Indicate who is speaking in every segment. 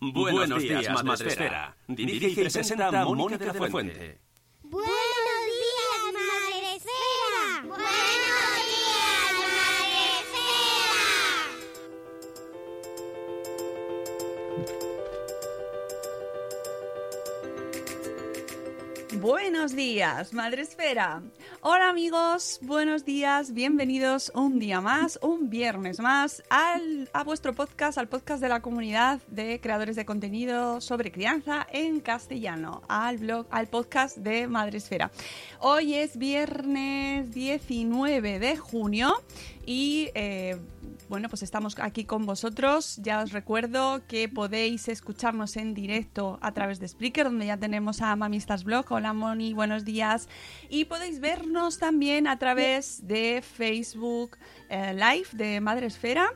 Speaker 1: Buenos días, Madresfera. Dirige y presenta Mónica de la Fuente.
Speaker 2: Buenos días, Madre Esfera. Buenos días, Madre Esfera.
Speaker 3: Buenos días, Madre Esfera. Hola amigos, buenos días, bienvenidos un día más, un viernes más al, a vuestro podcast, al podcast de la comunidad de creadores de contenido sobre crianza en castellano, al blog, al podcast de Madre Esfera. Hoy es viernes 19 de junio y eh, bueno, pues estamos aquí con vosotros. Ya os recuerdo que podéis escucharnos en directo a través de Spreaker, donde ya tenemos a Mamistas Blog. Hola Moni, buenos días. Y podéis vernos también a través de Facebook eh, Live de Madre Esfera.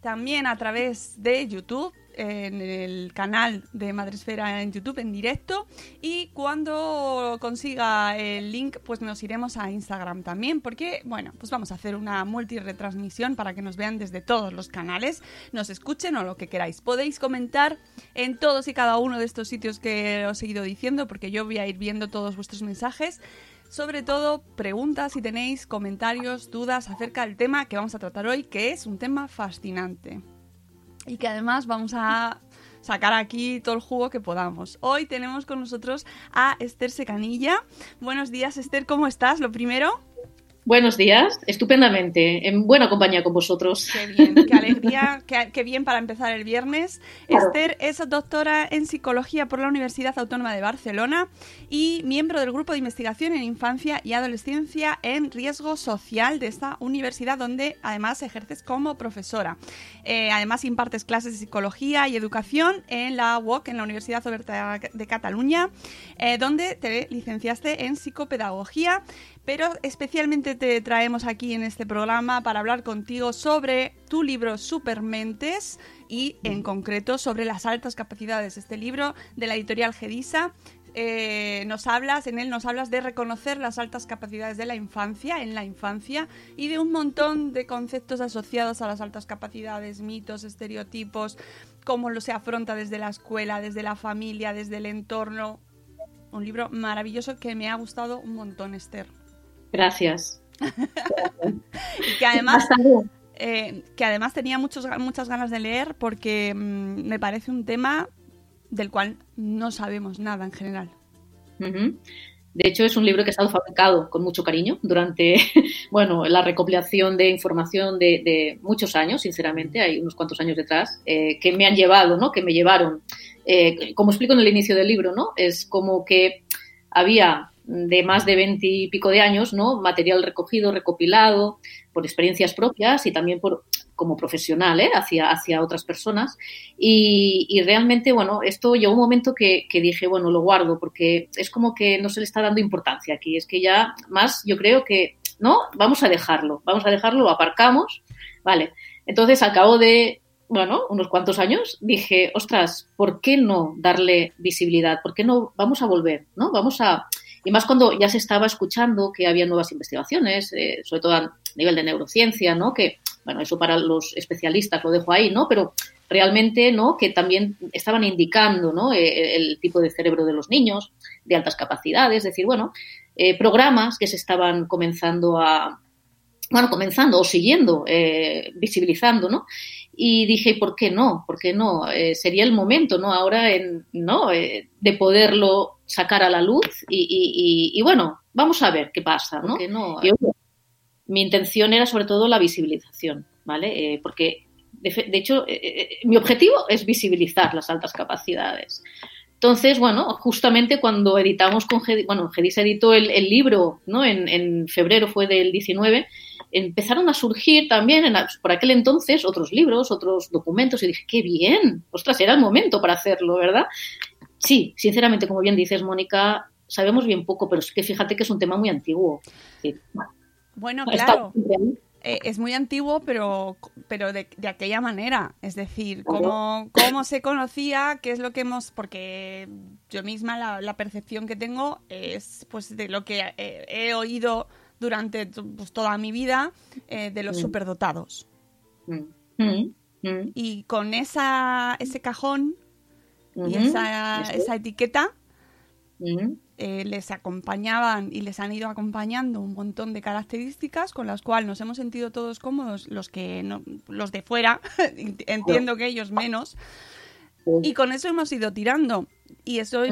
Speaker 3: También a través de YouTube en el canal de Madresfera en YouTube en directo. Y cuando consiga el link pues nos iremos a Instagram también porque bueno pues vamos a hacer una multiretransmisión para que nos vean desde todos los canales nos escuchen o lo que queráis. Podéis comentar en todos y cada uno de estos sitios que os he ido diciendo porque yo voy a ir viendo todos vuestros mensajes. Sobre todo preguntas si tenéis comentarios dudas acerca del tema que vamos a tratar hoy que es un tema fascinante y que además vamos a sacar aquí todo el jugo que podamos. Hoy tenemos con nosotros a Esther Secanilla. Buenos días, Esther, ¿cómo estás? Lo primero.
Speaker 4: Buenos días, estupendamente, en buena compañía con vosotros.
Speaker 3: Qué bien, qué alegría, qué, qué bien para empezar el viernes.
Speaker 4: Claro.
Speaker 3: Esther es doctora en psicología por la Universidad Autónoma de Barcelona y miembro del grupo de investigación en infancia y adolescencia en riesgo social de esta universidad, donde además ejerces como profesora. Eh, además impartes clases de psicología y educación en la UOC, en la Universidad Oberta de Cataluña, eh, donde te licenciaste en psicopedagogía pero especialmente te traemos aquí en este programa para hablar contigo sobre tu libro Supermentes y en concreto sobre las altas capacidades. Este libro de la editorial Gedisa. Eh, nos hablas, en él nos hablas de reconocer las altas capacidades de la infancia, en la infancia, y de un montón de conceptos asociados a las altas capacidades, mitos, estereotipos, cómo lo se afronta desde la escuela, desde la familia, desde el entorno. Un libro maravilloso que me ha gustado un montón, Esther.
Speaker 4: Gracias.
Speaker 3: y que además, eh, que además tenía muchos, muchas ganas de leer porque mmm, me parece un tema del cual no sabemos nada en general.
Speaker 4: Uh -huh. De hecho, es un libro que ha estado fabricado con mucho cariño durante, bueno, la recopilación de información de, de muchos años, sinceramente, hay unos cuantos años detrás, eh, que me han llevado, ¿no? Que me llevaron. Eh, como explico en el inicio del libro, ¿no? Es como que había de más de veinte y pico de años, ¿no? Material recogido, recopilado, por experiencias propias y también por como profesional ¿eh? hacia, hacia otras personas. Y, y, realmente, bueno, esto llegó un momento que, que, dije, bueno, lo guardo porque es como que no se le está dando importancia aquí. Es que ya más yo creo que, no, vamos a dejarlo, vamos a dejarlo, lo aparcamos, vale. Entonces, al cabo de, bueno, unos cuantos años, dije, ostras, ¿por qué no darle visibilidad? ¿Por qué no vamos a volver? ¿No? Vamos a... Y más cuando ya se estaba escuchando que había nuevas investigaciones, eh, sobre todo a nivel de neurociencia, ¿no? Que, bueno, eso para los especialistas lo dejo ahí, ¿no? Pero realmente, ¿no? Que también estaban indicando, ¿no? Eh, el tipo de cerebro de los niños, de altas capacidades, es decir, bueno, eh, programas que se estaban comenzando a, bueno, comenzando o siguiendo, visibilizando, ¿no? Y dije, ¿por qué no? ¿Por qué no? Eh, sería el momento, ¿no? Ahora, en, ¿no? Eh, de poderlo sacar a la luz y, y, y, bueno, vamos a ver qué pasa, ¿no? no? Yo, mi intención era sobre todo la visibilización, ¿vale? porque, de, de hecho, mi objetivo es visibilizar las altas capacidades. Entonces, bueno, justamente cuando editamos con Gedis, bueno, Gedis editó el, el libro, ¿no? En, en, febrero fue del 19, empezaron a surgir también en, por aquel entonces otros libros, otros documentos y dije, qué bien, ostras, era el momento para hacerlo, ¿verdad? Sí, sinceramente, como bien dices, Mónica, sabemos bien poco, pero es que fíjate que es un tema muy antiguo. Sí,
Speaker 3: bueno, bueno, claro. Eh, es muy antiguo, pero, pero de, de, aquella manera. Es decir, cómo, cómo se conocía, qué es lo que hemos. Porque yo misma la, la percepción que tengo es pues de lo que eh, he oído durante pues, toda mi vida eh, de los mm. superdotados. Mm. Mm. Y con esa, ese cajón y mm-hmm. esa, esa, etiqueta mm-hmm. eh, les acompañaban y les han ido acompañando un montón de características con las cuales nos hemos sentido todos cómodos, los que no, los de fuera, entiendo que ellos menos. Y con eso hemos ido tirando. Y eso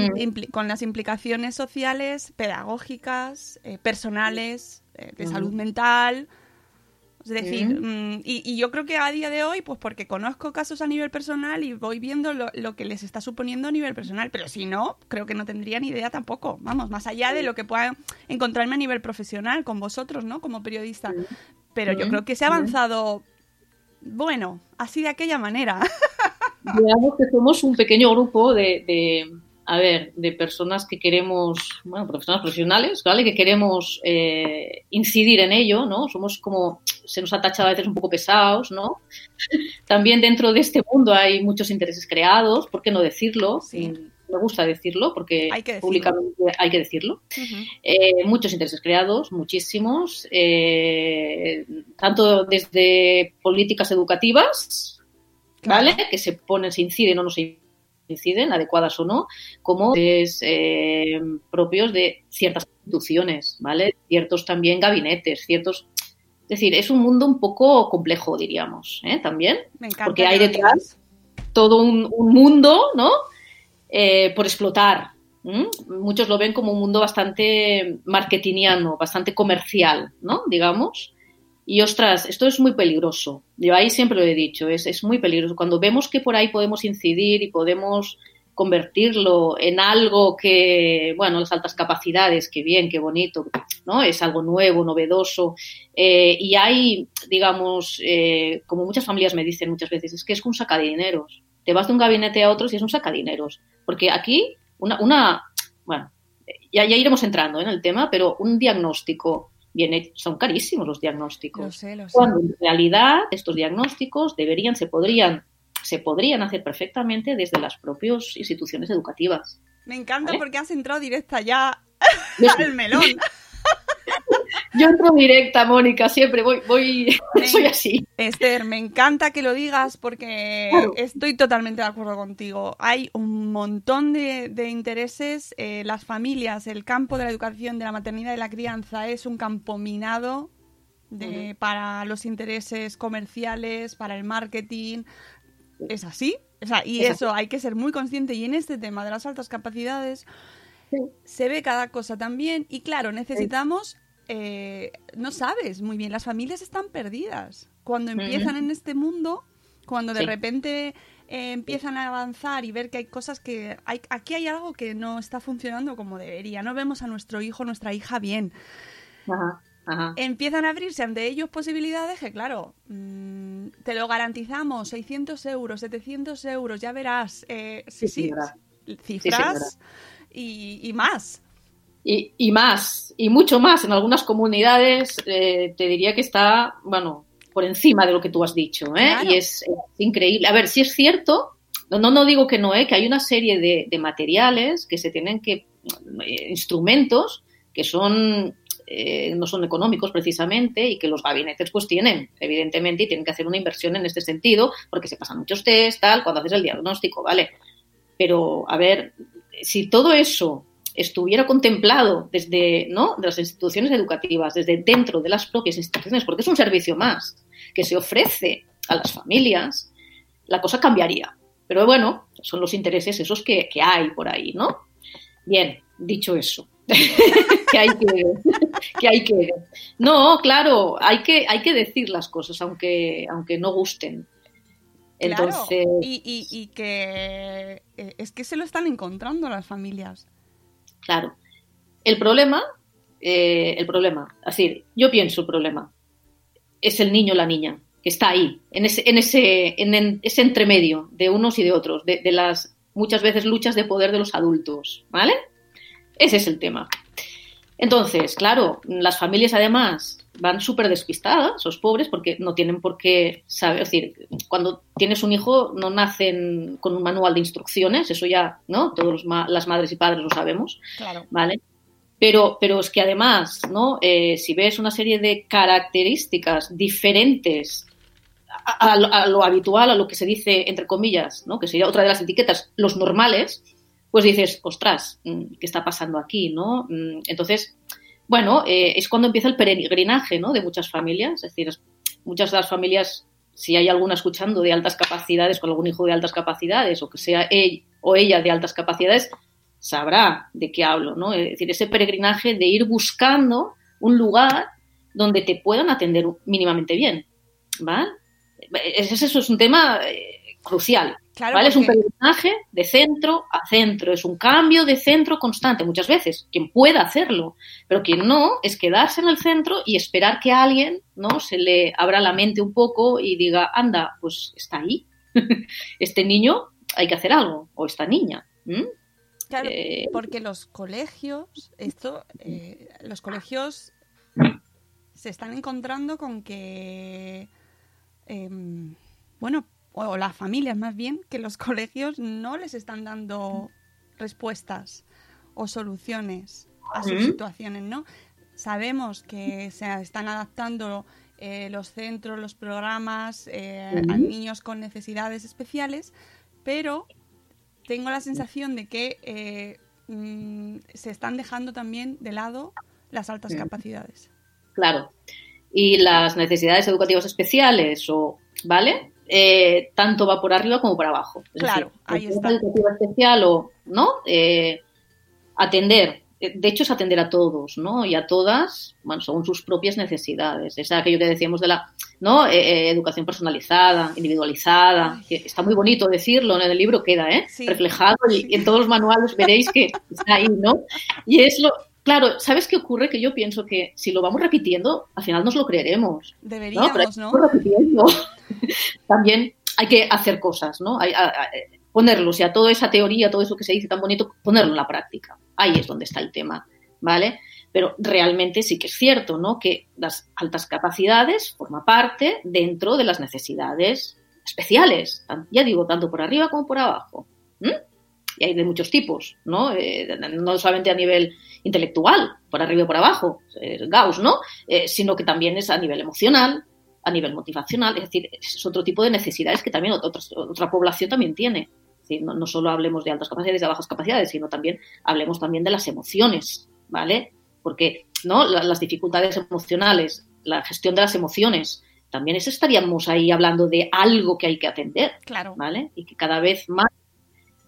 Speaker 3: con las implicaciones sociales, pedagógicas, eh, personales, de salud mental. Es decir, mm, y, y, yo creo que a día de hoy, pues porque conozco casos a nivel personal y voy viendo lo, lo, que les está suponiendo a nivel personal, pero si no, creo que no tendría ni idea tampoco. Vamos, más allá de lo que pueda encontrarme a nivel profesional con vosotros, ¿no? Como periodista. Pero yo creo que se ha avanzado, bueno, así de aquella manera.
Speaker 4: Digamos que somos un pequeño grupo de, de a ver, de personas que queremos, bueno, profesionales profesionales, ¿vale? Que queremos eh, incidir en ello, ¿no? Somos como, se nos ha tachado a veces un poco pesados, ¿no? También dentro de este mundo hay muchos intereses creados, ¿por qué no decirlo? Sí. Me gusta decirlo porque
Speaker 3: hay que
Speaker 4: públicamente hay que decirlo. Uh -huh. eh, muchos intereses creados, muchísimos, eh, tanto desde políticas educativas, ¿vale? Claro. Que se ponen, se inciden o no se inciden, adecuadas o no, como es, eh, propios de ciertas instituciones, ¿vale? Ciertos también gabinetes, ciertos... Es decir, es un mundo un poco complejo, diríamos, ¿eh? También.
Speaker 3: Me encanta
Speaker 4: porque hay detrás todo un, un mundo, ¿no? Eh, por explotar. ¿m? Muchos lo ven como un mundo bastante marketingiano, bastante comercial, ¿no? Digamos. Y ostras, esto es muy peligroso. Yo ahí siempre lo he dicho, es, es muy peligroso. Cuando vemos que por ahí podemos incidir y podemos convertirlo en algo que, bueno, las altas capacidades, qué bien, qué bonito, ¿no? Es algo nuevo, novedoso. Eh, y hay, digamos, eh, como muchas familias me dicen muchas veces, es que es un sacadineros. Te vas de un gabinete a otro y es un sacadineros. Porque aquí, una, una bueno, ya, ya iremos entrando en el tema, pero un diagnóstico viene, son carísimos los diagnósticos.
Speaker 3: Lo sé, lo sé.
Speaker 4: Cuando en realidad estos diagnósticos deberían, se podrían, se podrían hacer perfectamente desde las propias instituciones educativas.
Speaker 3: Me encanta ¿vale? porque has entrado directa ya al melón.
Speaker 4: Yo entro directa, Mónica, siempre voy, voy, soy así.
Speaker 3: Esther, me encanta que lo digas porque claro. estoy totalmente de acuerdo contigo. Hay un montón de, de intereses, eh, las familias, el campo de la educación, de la maternidad y la crianza es un campo minado de, uh -huh. para los intereses comerciales, para el marketing. Es así. O sea, y es eso hay que ser muy consciente. Y en este tema de las altas capacidades sí. se ve cada cosa también. Y claro, necesitamos eh, no sabes muy bien, las familias están perdidas. Cuando empiezan en este mundo, cuando de sí. repente eh, empiezan a avanzar y ver que hay cosas que... Hay, aquí hay algo que no está funcionando como debería. No vemos a nuestro hijo, nuestra hija bien.
Speaker 4: Ajá. Ajá.
Speaker 3: Empiezan a abrirse ante ellos posibilidades que, claro, mmm, te lo garantizamos, 600 euros, 700 euros, ya verás. Eh, sí, sí,
Speaker 4: señora.
Speaker 3: cifras y, y más.
Speaker 4: Y, y más, y mucho más. En algunas comunidades eh, te diría que está, bueno, por encima de lo que tú has dicho, ¿eh?
Speaker 3: Claro.
Speaker 4: Y es, es increíble. A ver, si es cierto, no, no, no digo que no, ¿eh? Que hay una serie de, de materiales que se tienen que, eh, instrumentos que son, eh, no son económicos precisamente y que los gabinetes pues tienen, evidentemente, y tienen que hacer una inversión en este sentido porque se pasan muchos test, tal, cuando haces el diagnóstico, ¿vale? Pero, a ver, si todo eso estuviera contemplado desde ¿no? de las instituciones educativas, desde dentro de las propias instituciones, porque es un servicio más que se ofrece a las familias, la cosa cambiaría. Pero bueno, son los intereses esos que, que hay por ahí, ¿no? Bien, dicho eso, que hay que, que hay que no, claro, hay que hay que decir las cosas aunque aunque no gusten.
Speaker 3: Claro,
Speaker 4: Entonces,
Speaker 3: y, y- y que eh, es que se lo están encontrando las familias.
Speaker 4: Claro. El problema, eh, el problema, decir, yo pienso el problema, es el niño o la niña, que está ahí, en ese, en ese, en, ese entremedio de unos y de otros, de las muchas veces luchas de poder de los adultos, ¿vale? Ese es el tema. Entonces, claro, las familias además van súper despistadas, los pobres, porque no tienen por qué saber, es decir, cuando tienes un hijo no nacen con un manual de instrucciones, eso ya, ¿no? Todos los ma- las madres y padres lo sabemos,
Speaker 3: Claro.
Speaker 4: ¿vale? Pero, pero es que además, ¿no? Eh, si ves una serie de características diferentes a, a lo habitual, a lo que se dice, entre comillas, ¿no? Que sería otra de las etiquetas, los normales, pues dices, ostras, mm, ¿qué está pasando aquí, no? Mm, Entonces, bueno, eh, es cuando empieza el peregrinaje, ¿no? De muchas familias, es decir, muchas de las familias, si hay alguna escuchando de altas capacidades, con algún hijo de altas capacidades, o que sea él o ella de altas capacidades, sabrá de qué hablo, ¿no? Es decir, ese peregrinaje de ir buscando un lugar donde te puedan atender mínimamente bien, ¿vale? Eso es un tema eh, crucial,
Speaker 3: Claro,
Speaker 4: ¿vale? Es un peregrinaje de centro a centro, es un cambio de centro constante, muchas veces, quien pueda hacerlo, pero quien no, es quedarse en el centro y esperar que a alguien, ¿no? Se le abra la mente un poco y diga, anda, pues está ahí, este niño hay que hacer algo, o esta niña, Eh,
Speaker 3: porque los colegios, esto, eh, los colegios se están encontrando con que, em, bueno, o las familias más bien, que los colegios no les están dando respuestas o soluciones a sus
Speaker 4: Ujú.
Speaker 3: situaciones, ¿no? Sabemos que se están adaptando eh, los centros, los programas eh, a niños con necesidades especiales, pero tengo la sensación de que eh, mm, se están dejando también de lado las altas capacidades.
Speaker 4: Claro. Y las necesidades educativas especiales, o, ¿vale? Eh, tanto va por arriba como por abajo. Es
Speaker 3: Claro,
Speaker 4: decir,
Speaker 3: ahí
Speaker 4: necesidad
Speaker 3: está.
Speaker 4: educativa especial o, ¿no? Eh, atender. Eh, De hecho, es atender a todos, ¿no? Y a todas, bueno, según sus propias necesidades. Es aquello que decíamos de la, ¿no? Eh, educación personalizada, individualizada, que está muy bonito decirlo, en el libro queda, ¿eh?
Speaker 3: Sí.
Speaker 4: Reflejado y, y en todos los manuales veréis que está ahí, ¿no? Y es lo, claro, ¿sabes qué ocurre? Que yo pienso que si lo vamos repitiendo, al final nos lo creeremos. ¿no? Pero hay
Speaker 3: Deberíamos, ¿no?
Speaker 4: repitiendo. También hay que hacer cosas, ¿no? Hay, a- a- ponerlo, o sea, toda esa teoría, todo eso que se dice tan bonito, ponerlo en la práctica. Ahí es donde está el tema, ¿vale? Pero realmente sí que es cierto, ¿no? Que las altas capacidades forma parte dentro de las necesidades especiales, ya digo, tanto por arriba como por abajo. Y hay de muchos tipos, ¿no? Eh, no solamente a nivel intelectual, por arriba y por abajo, eh, Gauss, ¿no? Eh, sino que también es a nivel emocional, a nivel motivacional, es decir, es otro tipo de necesidades que también otra, otra población también tiene. Es decir, no, no solo hablemos de altas capacidades y de bajas capacidades, sino también hablemos también de las emociones, ¿vale? Porque ¿no? La- las dificultades emocionales, la gestión de las emociones, también es, estaríamos ahí hablando de algo que hay que atender,
Speaker 3: Claro.
Speaker 4: ¿vale? Y que cada vez más,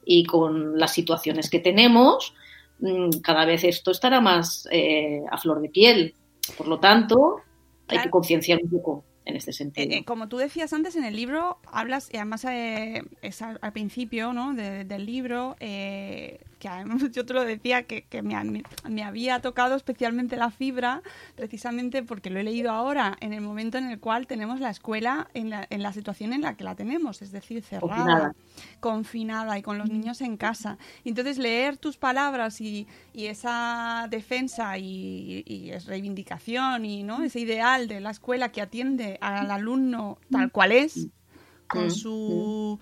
Speaker 4: y con las situaciones que tenemos, cada vez esto estará más eh, a flor de piel. Por lo tanto, hay que concienciar un poco en este sentido.
Speaker 3: Eh, eh, como tú decías antes en el libro, hablas, y además eh, es al, al principio ¿no? de- del libro, eh, que además yo te lo decía, que, que me, me- había tocado especialmente la fibra, precisamente porque lo he leído ahora, en el momento en el cual tenemos la escuela en la, en la situación en la que la tenemos, es decir, cerrada,
Speaker 4: Confinada.
Speaker 3: confinada y con los niños en casa. Y entonces leer tus palabras y, y esa defensa y, y es reivindicación y ¿no? ese ideal de la escuela que atiende al alumno tal cual es, con su...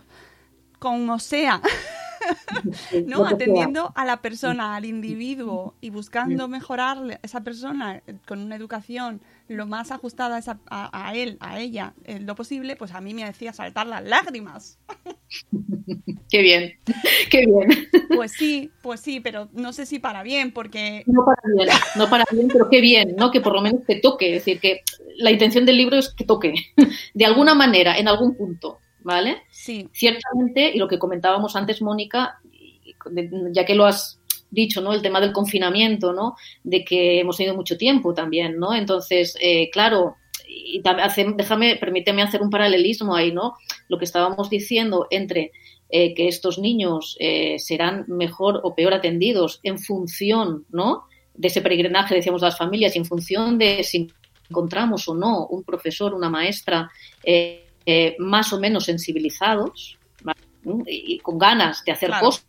Speaker 3: como sea, ¿no? Atendiendo a la persona, al individuo y buscando mejorar a esa persona eh, con una educación lo más ajustada a, esa- a- a él, a ella, en lo posible, pues a mí me decía saltar las lágrimas.
Speaker 4: Qué bien, qué bien.
Speaker 3: Pues sí, pues sí, pero no sé si para bien, porque
Speaker 4: No para bien, no para bien, pero qué bien, ¿no? Que por lo menos te toque. Es decir, que la intención del libro es que toque, de alguna manera, en algún punto, ¿vale?
Speaker 3: sí,
Speaker 4: Ciertamente, y lo que comentábamos antes, Mónica, ya que lo has dicho, ¿no? El tema del confinamiento, ¿no? De que hemos tenido mucho tiempo también, ¿no? Entonces, eh, claro, y hace- déjame, permíteme hacer un paralelismo ahí, ¿no? Lo que estábamos diciendo entre eh, que estos niños eh, serán mejor o peor atendidos en función, ¿no? De ese peregrinaje, decíamos, de las familias, y en función de si encontramos o no un profesor, una maestra eh, eh, más o menos sensibilizados y, con ganas de hacer
Speaker 3: Claro.
Speaker 4: cosas.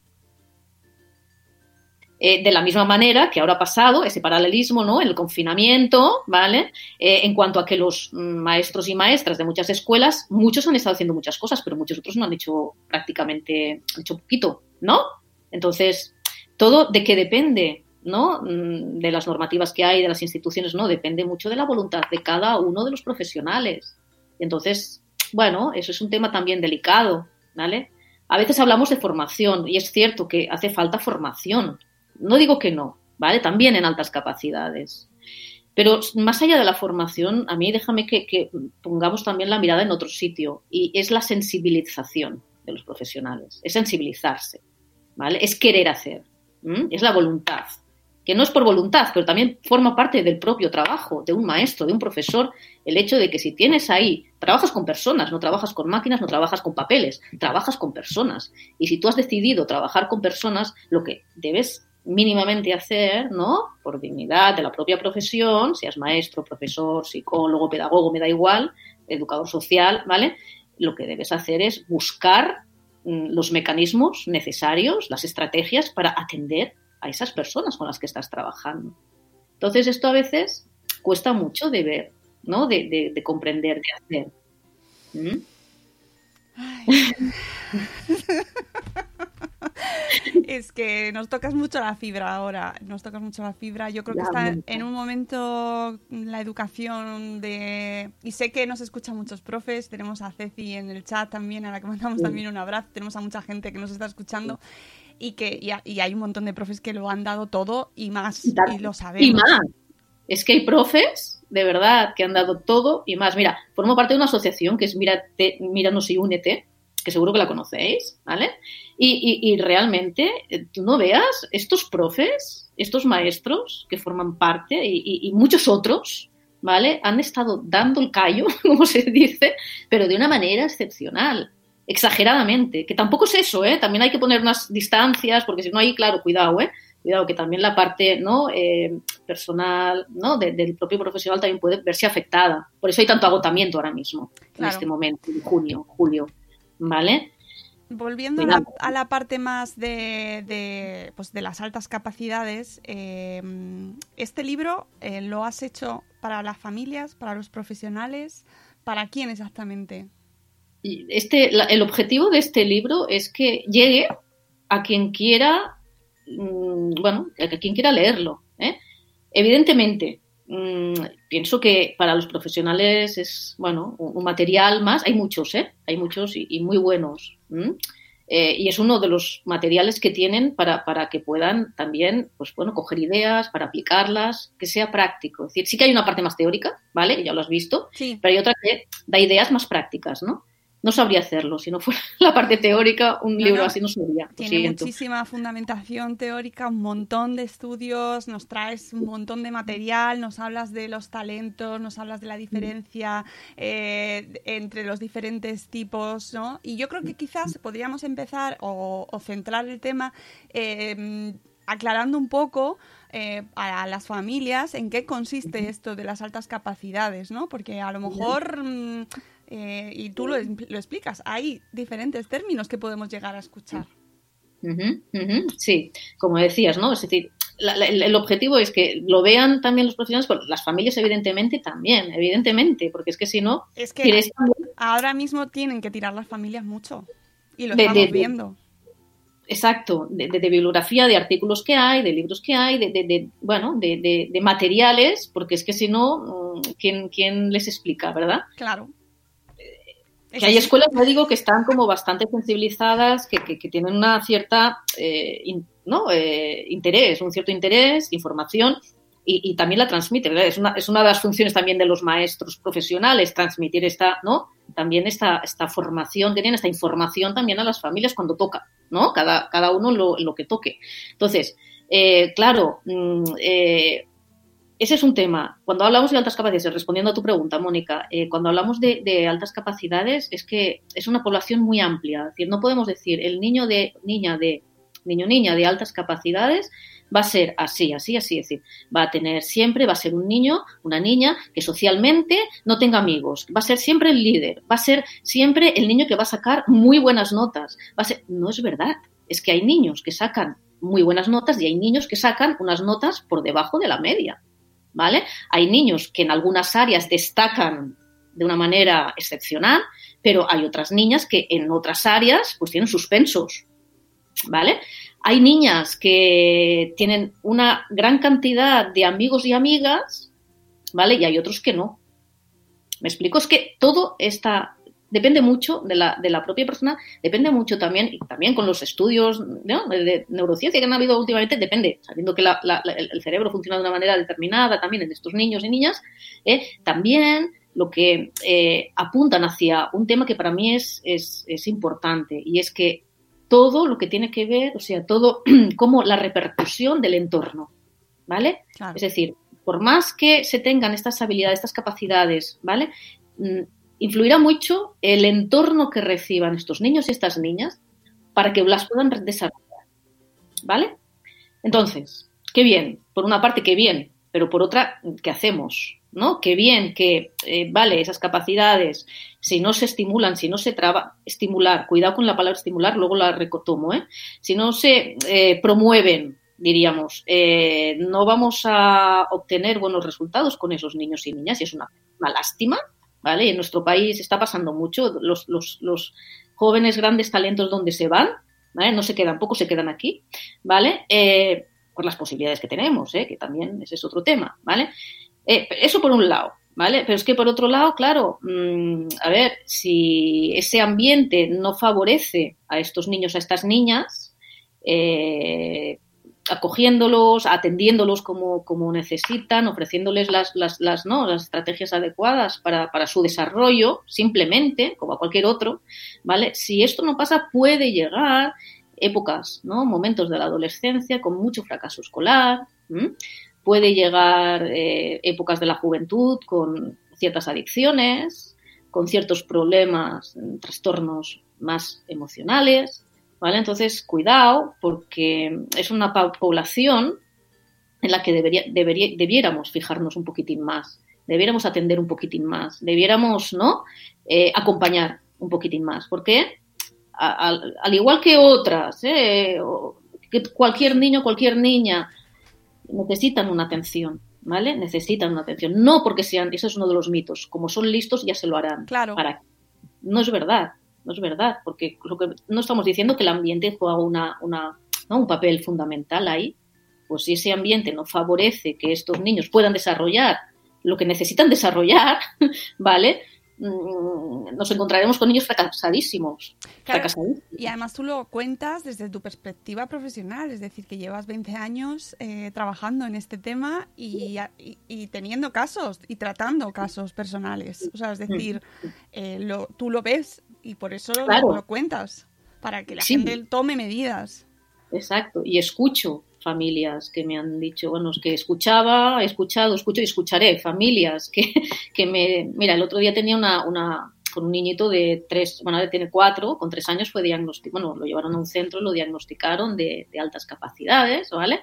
Speaker 4: Eh, de la misma manera que ahora ha pasado ese paralelismo, ¿no? El confinamiento, ¿vale? Eh, en cuanto a que los maestros y maestras de muchas escuelas, muchos han estado haciendo muchas cosas, pero muchos otros no han hecho prácticamente, han hecho poquito, ¿no? Entonces, todo de qué depende, ¿no? Mm, De las normativas que hay, de las instituciones, no, depende mucho de la voluntad de cada uno de los profesionales. Entonces, bueno, eso es un tema también delicado, ¿vale? A veces hablamos de formación y es cierto que hace falta formación. No digo que no, ¿vale? También en altas capacidades. Pero más allá de la formación, a mí déjame que, pongamos también la mirada en otro sitio y es la sensibilización de los profesionales, es sensibilizarse, ¿vale? Es querer hacer, es la voluntad, que no es por voluntad, pero también forma parte del propio trabajo de un maestro, de un profesor, el hecho de que si tienes ahí, trabajas con personas, no trabajas con máquinas, no trabajas con papeles, trabajas con personas. Y si tú has decidido trabajar con personas, lo que debes mínimamente hacer, ¿no? Por dignidad de la propia profesión, seas maestro, profesor, psicólogo, pedagogo, me da igual, educador social, ¿vale? Lo que debes hacer es buscar mm, los mecanismos necesarios, las estrategias para atender a esas personas con las que estás trabajando. Entonces, esto a veces cuesta mucho de ver, ¿no? De, de- de comprender, de hacer. ¿Mm?
Speaker 3: es que nos tocas mucho la fibra ahora, nos tocas mucho la fibra. Yo creo que está en un momento la educación de... Y sé que nos escuchan muchos profes, tenemos a Ceci en el chat también, a la que mandamos también un abrazo, tenemos a mucha gente que nos está escuchando y que y, ha- y hay un montón de profes que lo han dado todo y más,
Speaker 4: Y
Speaker 3: lo sabemos.
Speaker 4: Y más. Es que hay profes, de verdad, que han dado todo y más. Mira, formo parte de una asociación que es Mírate, Míranos y Únete, que seguro que la conocéis, ¿vale? Y, y- y realmente, eh, tú no veas estos profes, estos maestros que forman parte y, y- y muchos otros, ¿vale? Han estado dando el callo, como se dice, pero de una manera excepcional, exageradamente, que tampoco es eso, ¿eh? También hay que poner unas distancias, porque si no hay, claro, cuidado, ¿eh? Cuidado, que también la parte ¿no? Eh, personal ¿no? De- del propio profesional también puede verse afectada. Por eso hay tanto agotamiento ahora mismo, en este momento, en junio, julio. ¿Vale?
Speaker 3: Volviendo a la, a la parte más de, de, pues de las altas capacidades, eh, este libro eh, lo has hecho para las familias, para los profesionales, ¿para quién exactamente?
Speaker 4: Este, la- el objetivo de este libro es que llegue a quien quiera, mm, bueno, a quien quiera leerlo. ¿eh? Evidentemente, mm, pienso que para los profesionales es, bueno, un, un material más. Hay muchos, ¿eh? Hay muchos y, y muy buenos. Eh, y es uno de los materiales que tienen para, para que puedan también, pues bueno, coger ideas, para aplicarlas, que sea práctico. Es decir, sí que hay una parte más teórica, ¿vale? Ya lo has visto,
Speaker 3: Sí,
Speaker 4: pero hay otra que da ideas más prácticas, ¿no? No sabría hacerlo. Si no fuera la parte teórica, un
Speaker 3: No,
Speaker 4: libro
Speaker 3: no.
Speaker 4: así no sería.
Speaker 3: Tiene muchísima fundamentación teórica, un montón de estudios, nos traes un montón de material, nos hablas de los talentos, nos hablas de la diferencia eh, entre los diferentes tipos, ¿no? Y yo creo que quizás podríamos empezar o, o centrar el tema eh, aclarando un poco eh, a las familias en qué consiste esto de las altas capacidades, ¿no? Porque a lo mejor... mm, eh, y tú lo, lo explicas, hay diferentes términos que podemos llegar a escuchar.
Speaker 4: Sí, como decías, ¿no? Es decir, la- la- el, objetivo es que lo vean también los profesionales, pero las familias evidentemente también, evidentemente, porque es que si no,
Speaker 3: Es que
Speaker 4: quieres
Speaker 3: ahora mismo tienen que tirar las familias mucho. Y lo
Speaker 4: De-
Speaker 3: estamos
Speaker 4: de-
Speaker 3: viendo.
Speaker 4: exacto, de, de- bibliografía, de artículos que hay, de libros que hay, de, de- de- bueno, de, de- de materiales, porque es que si no, mm, ¿quién, quién les explica, verdad?
Speaker 3: Claro.
Speaker 4: Que hay escuelas, me digo, que están como bastante sensibilizadas, que, que- que tienen una cierta eh, in- ¿no? Eh, interés, un cierto interés, información, y, y también la transmiten. Es una, es una de las funciones también de los maestros profesionales, transmitir esta, ¿no? También esta, esta formación, tener esta información también a las familias cuando toca, ¿no? Cada, cada uno lo, lo que toque. Entonces, eh, claro, mm, eh, ese es un tema. Cuando hablamos de altas capacidades, respondiendo a tu pregunta, Mónica, eh, cuando hablamos de, de altas capacidades es que es una población muy amplia. Es decir, no podemos decir el niño de niña de niño niña de altas capacidades va a ser así, así, así, es decir, va a tener siempre, va a ser un niño, una niña que socialmente no tenga amigos, va a ser siempre el líder, va a ser siempre el niño que va a sacar muy buenas notas. Va a ser, no es verdad, es que hay niños que sacan muy buenas notas y hay niños que sacan unas notas por debajo de la media. ¿Vale? Hay niños que en algunas áreas destacan de una manera excepcional, pero hay otras niñas que en otras áreas pues tienen suspensos, ¿vale? Hay niñas que tienen una gran cantidad de amigos y amigas, ¿vale? Y hay otros que no. ¿Me explico? Es que todo está depende mucho de la, de la propia persona, depende mucho también, y también con los estudios ¿no? de, neurociencia que han habido últimamente, depende, sabiendo que la- la- la- el cerebro funciona de una manera determinada también en estos niños y niñas, ¿eh? también lo que eh, apuntan hacia un tema que para mí es, es, es importante, y es que todo lo que tiene que ver, o sea, todo como la repercusión del entorno, ¿vale?
Speaker 3: Claro.
Speaker 4: Es decir, por más que se tengan estas habilidades, estas capacidades, ¿vale? Influirá mucho el entorno que reciban estos niños y estas niñas para que las puedan desarrollar, ¿vale? Entonces, qué bien, por una parte, qué bien, pero por otra, ¿qué hacemos? ¿No? Qué bien que, eh, vale, esas capacidades, si no se estimulan, si no se traba, estimular, cuidado con la palabra estimular, luego la recotomo, ¿eh? Si no se eh, promueven, diríamos, eh, no vamos a obtener buenos resultados con esos niños y niñas y es una lástima, ¿vale? En nuestro país está pasando mucho, los, los, los jóvenes grandes talentos donde se van, ¿vale? No se quedan, pocos se quedan aquí, ¿vale? Eh, por las posibilidades que tenemos, ¿eh? que también ese es otro tema, ¿vale? Eh, eso por un lado, ¿vale? Pero es que por otro lado, claro, mm, a ver, si ese ambiente no favorece a estos niños, a estas niñas, eh, acogiéndolos, atendiéndolos como, como necesitan, ofreciéndoles las, las, las, ¿no? las estrategias adecuadas para, para su desarrollo, simplemente, como a cualquier otro, ¿vale? Si esto no pasa, puede llegar épocas, ¿no? Momentos de la adolescencia con mucho fracaso escolar, puede llegar eh, épocas de la juventud con ciertas adicciones, con ciertos problemas, trastornos más emocionales, ¿vale? Entonces, cuidado, porque es una población en la que debería, debería- debiéramos fijarnos un poquitín más, debiéramos atender un poquitín más, debiéramos, ¿no? Eh, acompañar un poquitín más, porque al, al igual que otras, ¿eh? Que cualquier niño, cualquier niña necesitan una atención, ¿vale? Necesitan una atención. No porque sean, eso es uno de los mitos, como son listos ya se lo harán.
Speaker 3: Claro.
Speaker 4: ¿Para? No es verdad, no es verdad, porque lo que no estamos diciendo que el ambiente juega una, una, ¿no? un papel fundamental ahí. Pues si ese ambiente no favorece que estos niños puedan desarrollar lo que necesitan desarrollar, ¿vale? Mm, Nos encontraremos con niños fracasadísimos.
Speaker 3: Claro,
Speaker 4: fracasadísimos.
Speaker 3: y además tú lo cuentas desde tu perspectiva profesional, es decir, que llevas 20 años eh, trabajando en este tema y, y- y teniendo casos y tratando casos personales. O sea, es decir, eh, lo- tú lo ves Y por eso lo,
Speaker 4: Claro.
Speaker 3: lo cuentas, para que la
Speaker 4: Sí.
Speaker 3: gente tome medidas.
Speaker 4: Exacto. Y escucho familias que me han dicho, bueno, es que escuchaba, he escuchado, escucho y escucharé familias que, que me... Mira, el otro día tenía una, una con un niñito de tres, bueno, ahora tiene cuatro, con tres años fue diagnosticado, bueno, lo llevaron a un centro y lo diagnosticaron de, de altas capacidades, ¿vale?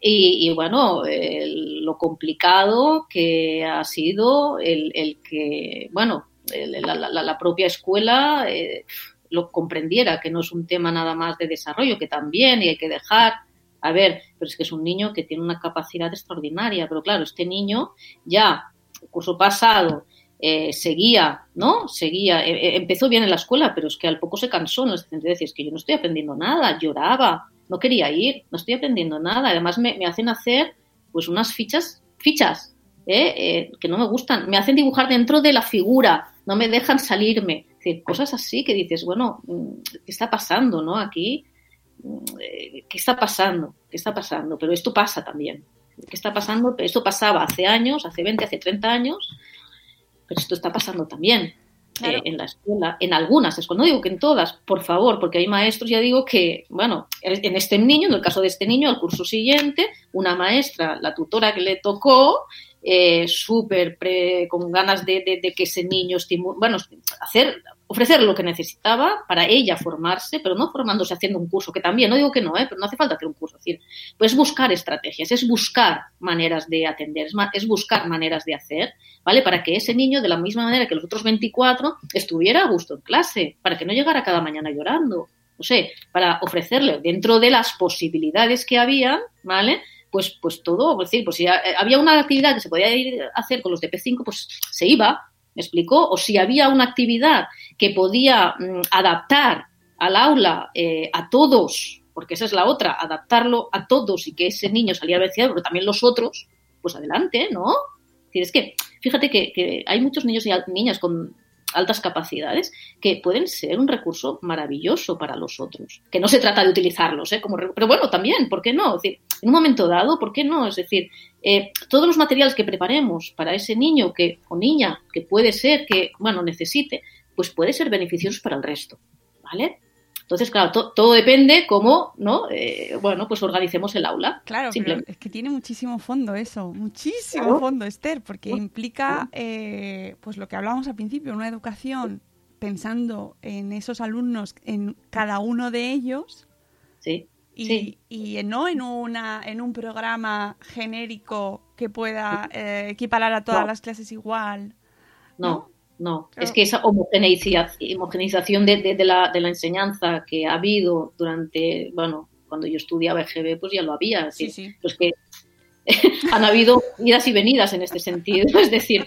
Speaker 4: Y, y, bueno, el- lo complicado que ha sido el, el que, bueno, la, la- propia escuela eh, lo comprendiera, que no es un tema nada más de desarrollo, que también y hay que dejar. A ver, pero es que es un niño que tiene una capacidad extraordinaria, pero claro, este niño ya, el curso pasado, eh, seguía, ¿no? Seguía, eh, eh, empezó bien en la escuela, pero es que al poco se cansó en el sentido de decir, es que yo no estoy aprendiendo nada, lloraba, no quería ir, no estoy aprendiendo nada. Además me, me hacen hacer pues unas fichas, fichas, ¿eh? Eh, que no me gustan, me hacen dibujar dentro de la figura, no me dejan salirme. Cosas así que dices, bueno, mm, ¿qué está pasando, no? Aquí, mm, eh, ¿qué está pasando? ¿Qué está pasando? Pero esto pasa también. ¿Qué está pasando? Esto pasaba hace años, hace 20, hace 30 años, pero esto está pasando también Eh, en la escuela, en algunas escuelas, no digo que en todas, por favor, porque hay maestros, ya digo que, bueno, en este niño, en el caso de este niño, al curso siguiente, una maestra, la tutora que le tocó, eh, súper con ganas de, de- de que ese niño estimule, bueno, hacer, ofrecer lo que necesitaba para ella formarse, pero no formándose haciendo un curso, que también, no digo que no, ¿eh? pero no hace falta hacer un curso, es pues buscar estrategias, es buscar maneras de atender, es, buscar maneras de hacer, ¿vale? Para que ese niño, de la misma manera que los otros 24, estuviera a gusto en clase, para que no llegara cada mañana llorando, no sé, para ofrecerle dentro de las posibilidades que había, ¿vale? Pues, pues todo, es decir, pues si ha- había una actividad que se podía ir a hacer con los de P5, pues se iba, ¿me explicó? O si había una actividad que podía mm, adaptar al aula eh, a todos, porque esa es la otra, adaptarlo a todos y que ese niño saliera beneficiado, pero también los otros, pues adelante, ¿no? Es que fíjate que, que hay muchos niños y niñas con altas capacidades que pueden ser un recurso maravilloso para los otros. Que no se trata de utilizarlos, ¿eh? Como pero bueno, también, ¿por qué no? Es decir, en un momento dado, ¿por qué no? Es decir, eh, todos los materiales que preparemos para ese niño que, o niña que puede ser que, bueno, necesite, pues puede ser beneficioso para el resto, ¿vale? Entonces, claro, to- todo depende cómo, ¿no? Eh, bueno, pues organicemos el aula.
Speaker 3: Claro, pero es que tiene muchísimo fondo eso, muchísimo
Speaker 4: Claro.
Speaker 3: fondo, Esther, porque implica, eh, pues lo que hablábamos al principio, una educación pensando en esos alumnos, en cada uno de ellos,
Speaker 4: Sí,
Speaker 3: y,
Speaker 4: sí.
Speaker 3: y no en, una, en un programa genérico que pueda eh, equiparar a todas
Speaker 4: No.
Speaker 3: las clases igual.
Speaker 4: No, no.
Speaker 3: Claro.
Speaker 4: Es que esa homogeneiza- homogeneización de, de- de la, de la enseñanza que ha habido durante, bueno, cuando yo estudiaba EGB, pues ya lo había.
Speaker 3: Sí, sí.
Speaker 4: Pues que han habido idas y venidas en este sentido. Es decir,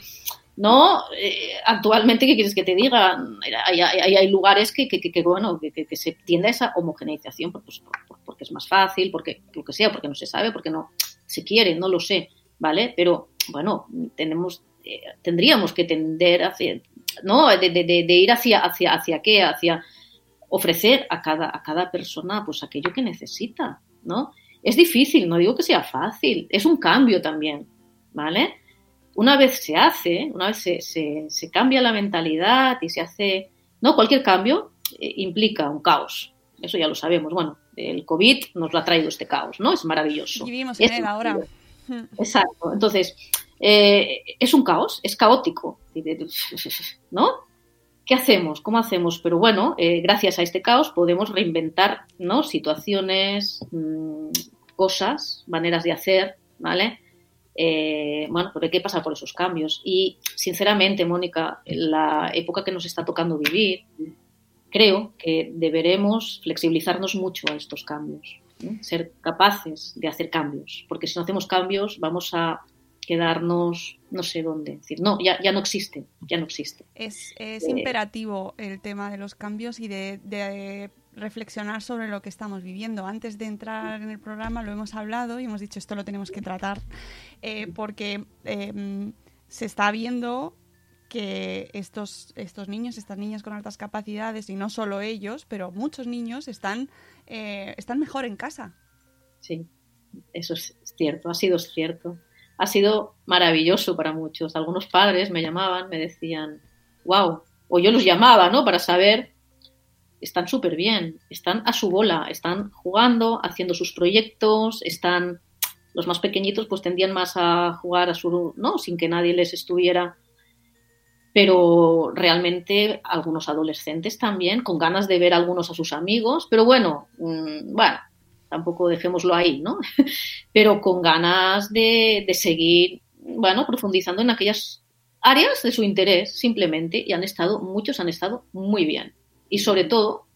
Speaker 4: no, Eh, actualmente, ¿qué quieres que te diga? Hay, hay- hay lugares que, que- que- que, bueno, que, se tiende a esa homogeneización pues, por- por- porque es más fácil, porque lo que sea, porque no se sabe, porque no se quiere, no lo sé, ¿vale? Pero, bueno, tenemos, eh, tendríamos que tender hacia, ¿no? De, de- de- de ir hacia, hacia, hacia qué, hacia ofrecer a cada, a cada persona pues aquello que necesita, ¿no? Es difícil, no digo que sea fácil, es un cambio también, ¿vale? Una vez se hace, una vez se, se- se cambia la mentalidad y se hace, no, cualquier cambio eh, implica un caos, eso ya lo sabemos, bueno, el COVID nos lo ha traído este caos, ¿no? Es maravilloso.
Speaker 3: Vivimos en él ahora.
Speaker 4: Exacto. Entonces, eh, es un caos, es caótico. ¿No? ¿Qué hacemos? ¿Cómo hacemos? Pero bueno, eh, gracias a este caos podemos reinventar ¿no? situaciones, mm, cosas, maneras de hacer, ¿vale? Eh, bueno, pero hay que pasar por esos cambios. Y sinceramente, Mónica, la época que nos está tocando vivir, creo que deberemos flexibilizarnos mucho a estos cambios, ser capaces de hacer cambios, porque si no hacemos cambios vamos a quedarnos no sé dónde, es decir, no, ya, ya no existe, ya no existe.
Speaker 3: Es, es
Speaker 4: Eh,
Speaker 3: imperativo el tema de los cambios y de, de reflexionar sobre lo que estamos viviendo. Antes de entrar en el programa lo hemos hablado y hemos dicho esto lo tenemos que tratar eh, porque eh, se está viendo que estos, estos niños, estas niñas con altas capacidades, y no solo ellos, pero muchos niños están, eh, están mejor en casa.
Speaker 4: Sí, eso es cierto, ha sido cierto. Ha sido maravilloso para muchos. Algunos padres me llamaban, me decían, wow, o yo los llamaba, ¿no? Para saber, están súper bien, están a su bola, están jugando, haciendo sus proyectos, están, los más pequeñitos pues tendían más a jugar a su, ¿no? Sin que nadie les estuviera, pero realmente algunos adolescentes también, con ganas de ver a algunos a sus amigos, pero bueno, mmm, bueno, tampoco dejémoslo ahí, ¿no? pero con ganas de, de seguir, bueno, profundizando en aquellas áreas de su interés, simplemente, y han estado, muchos han estado muy bien. Y sobre todo,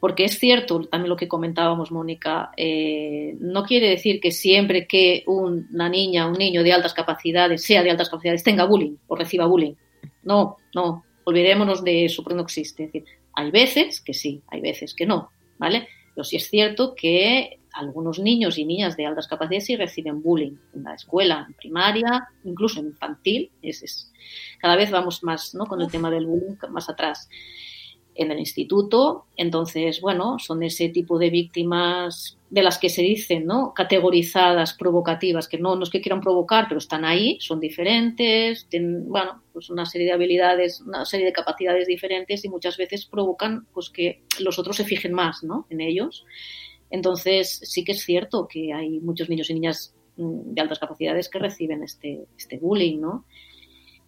Speaker 4: porque es cierto también lo que comentábamos, Mónica, eh, no quiere decir que siempre que una niña, un niño de altas capacidades, sea de altas capacidades, tenga bullying o reciba bullying. No, no, olvidémonos de eso, porque no existe. Hay veces que sí, hay veces que no, ¿vale? Pero sí es cierto que algunos niños y niñas de altas capacidades sí reciben bullying en la escuela, en primaria, incluso en infantil. Es, es cada vez vamos más ¿no? con el tema del bullying más atrás en el instituto. Entonces, bueno, son ese tipo de víctimas de las que se dicen, ¿no? Categorizadas, provocativas, que no, no es que quieran provocar, pero están ahí, son diferentes, tienen, bueno, pues una serie de habilidades, una serie de capacidades diferentes y muchas veces provocan pues que los otros se fijen más, ¿no? En ellos. Entonces, sí que es cierto que hay muchos niños y niñas mm, de altas capacidades que reciben este, este bullying, ¿no?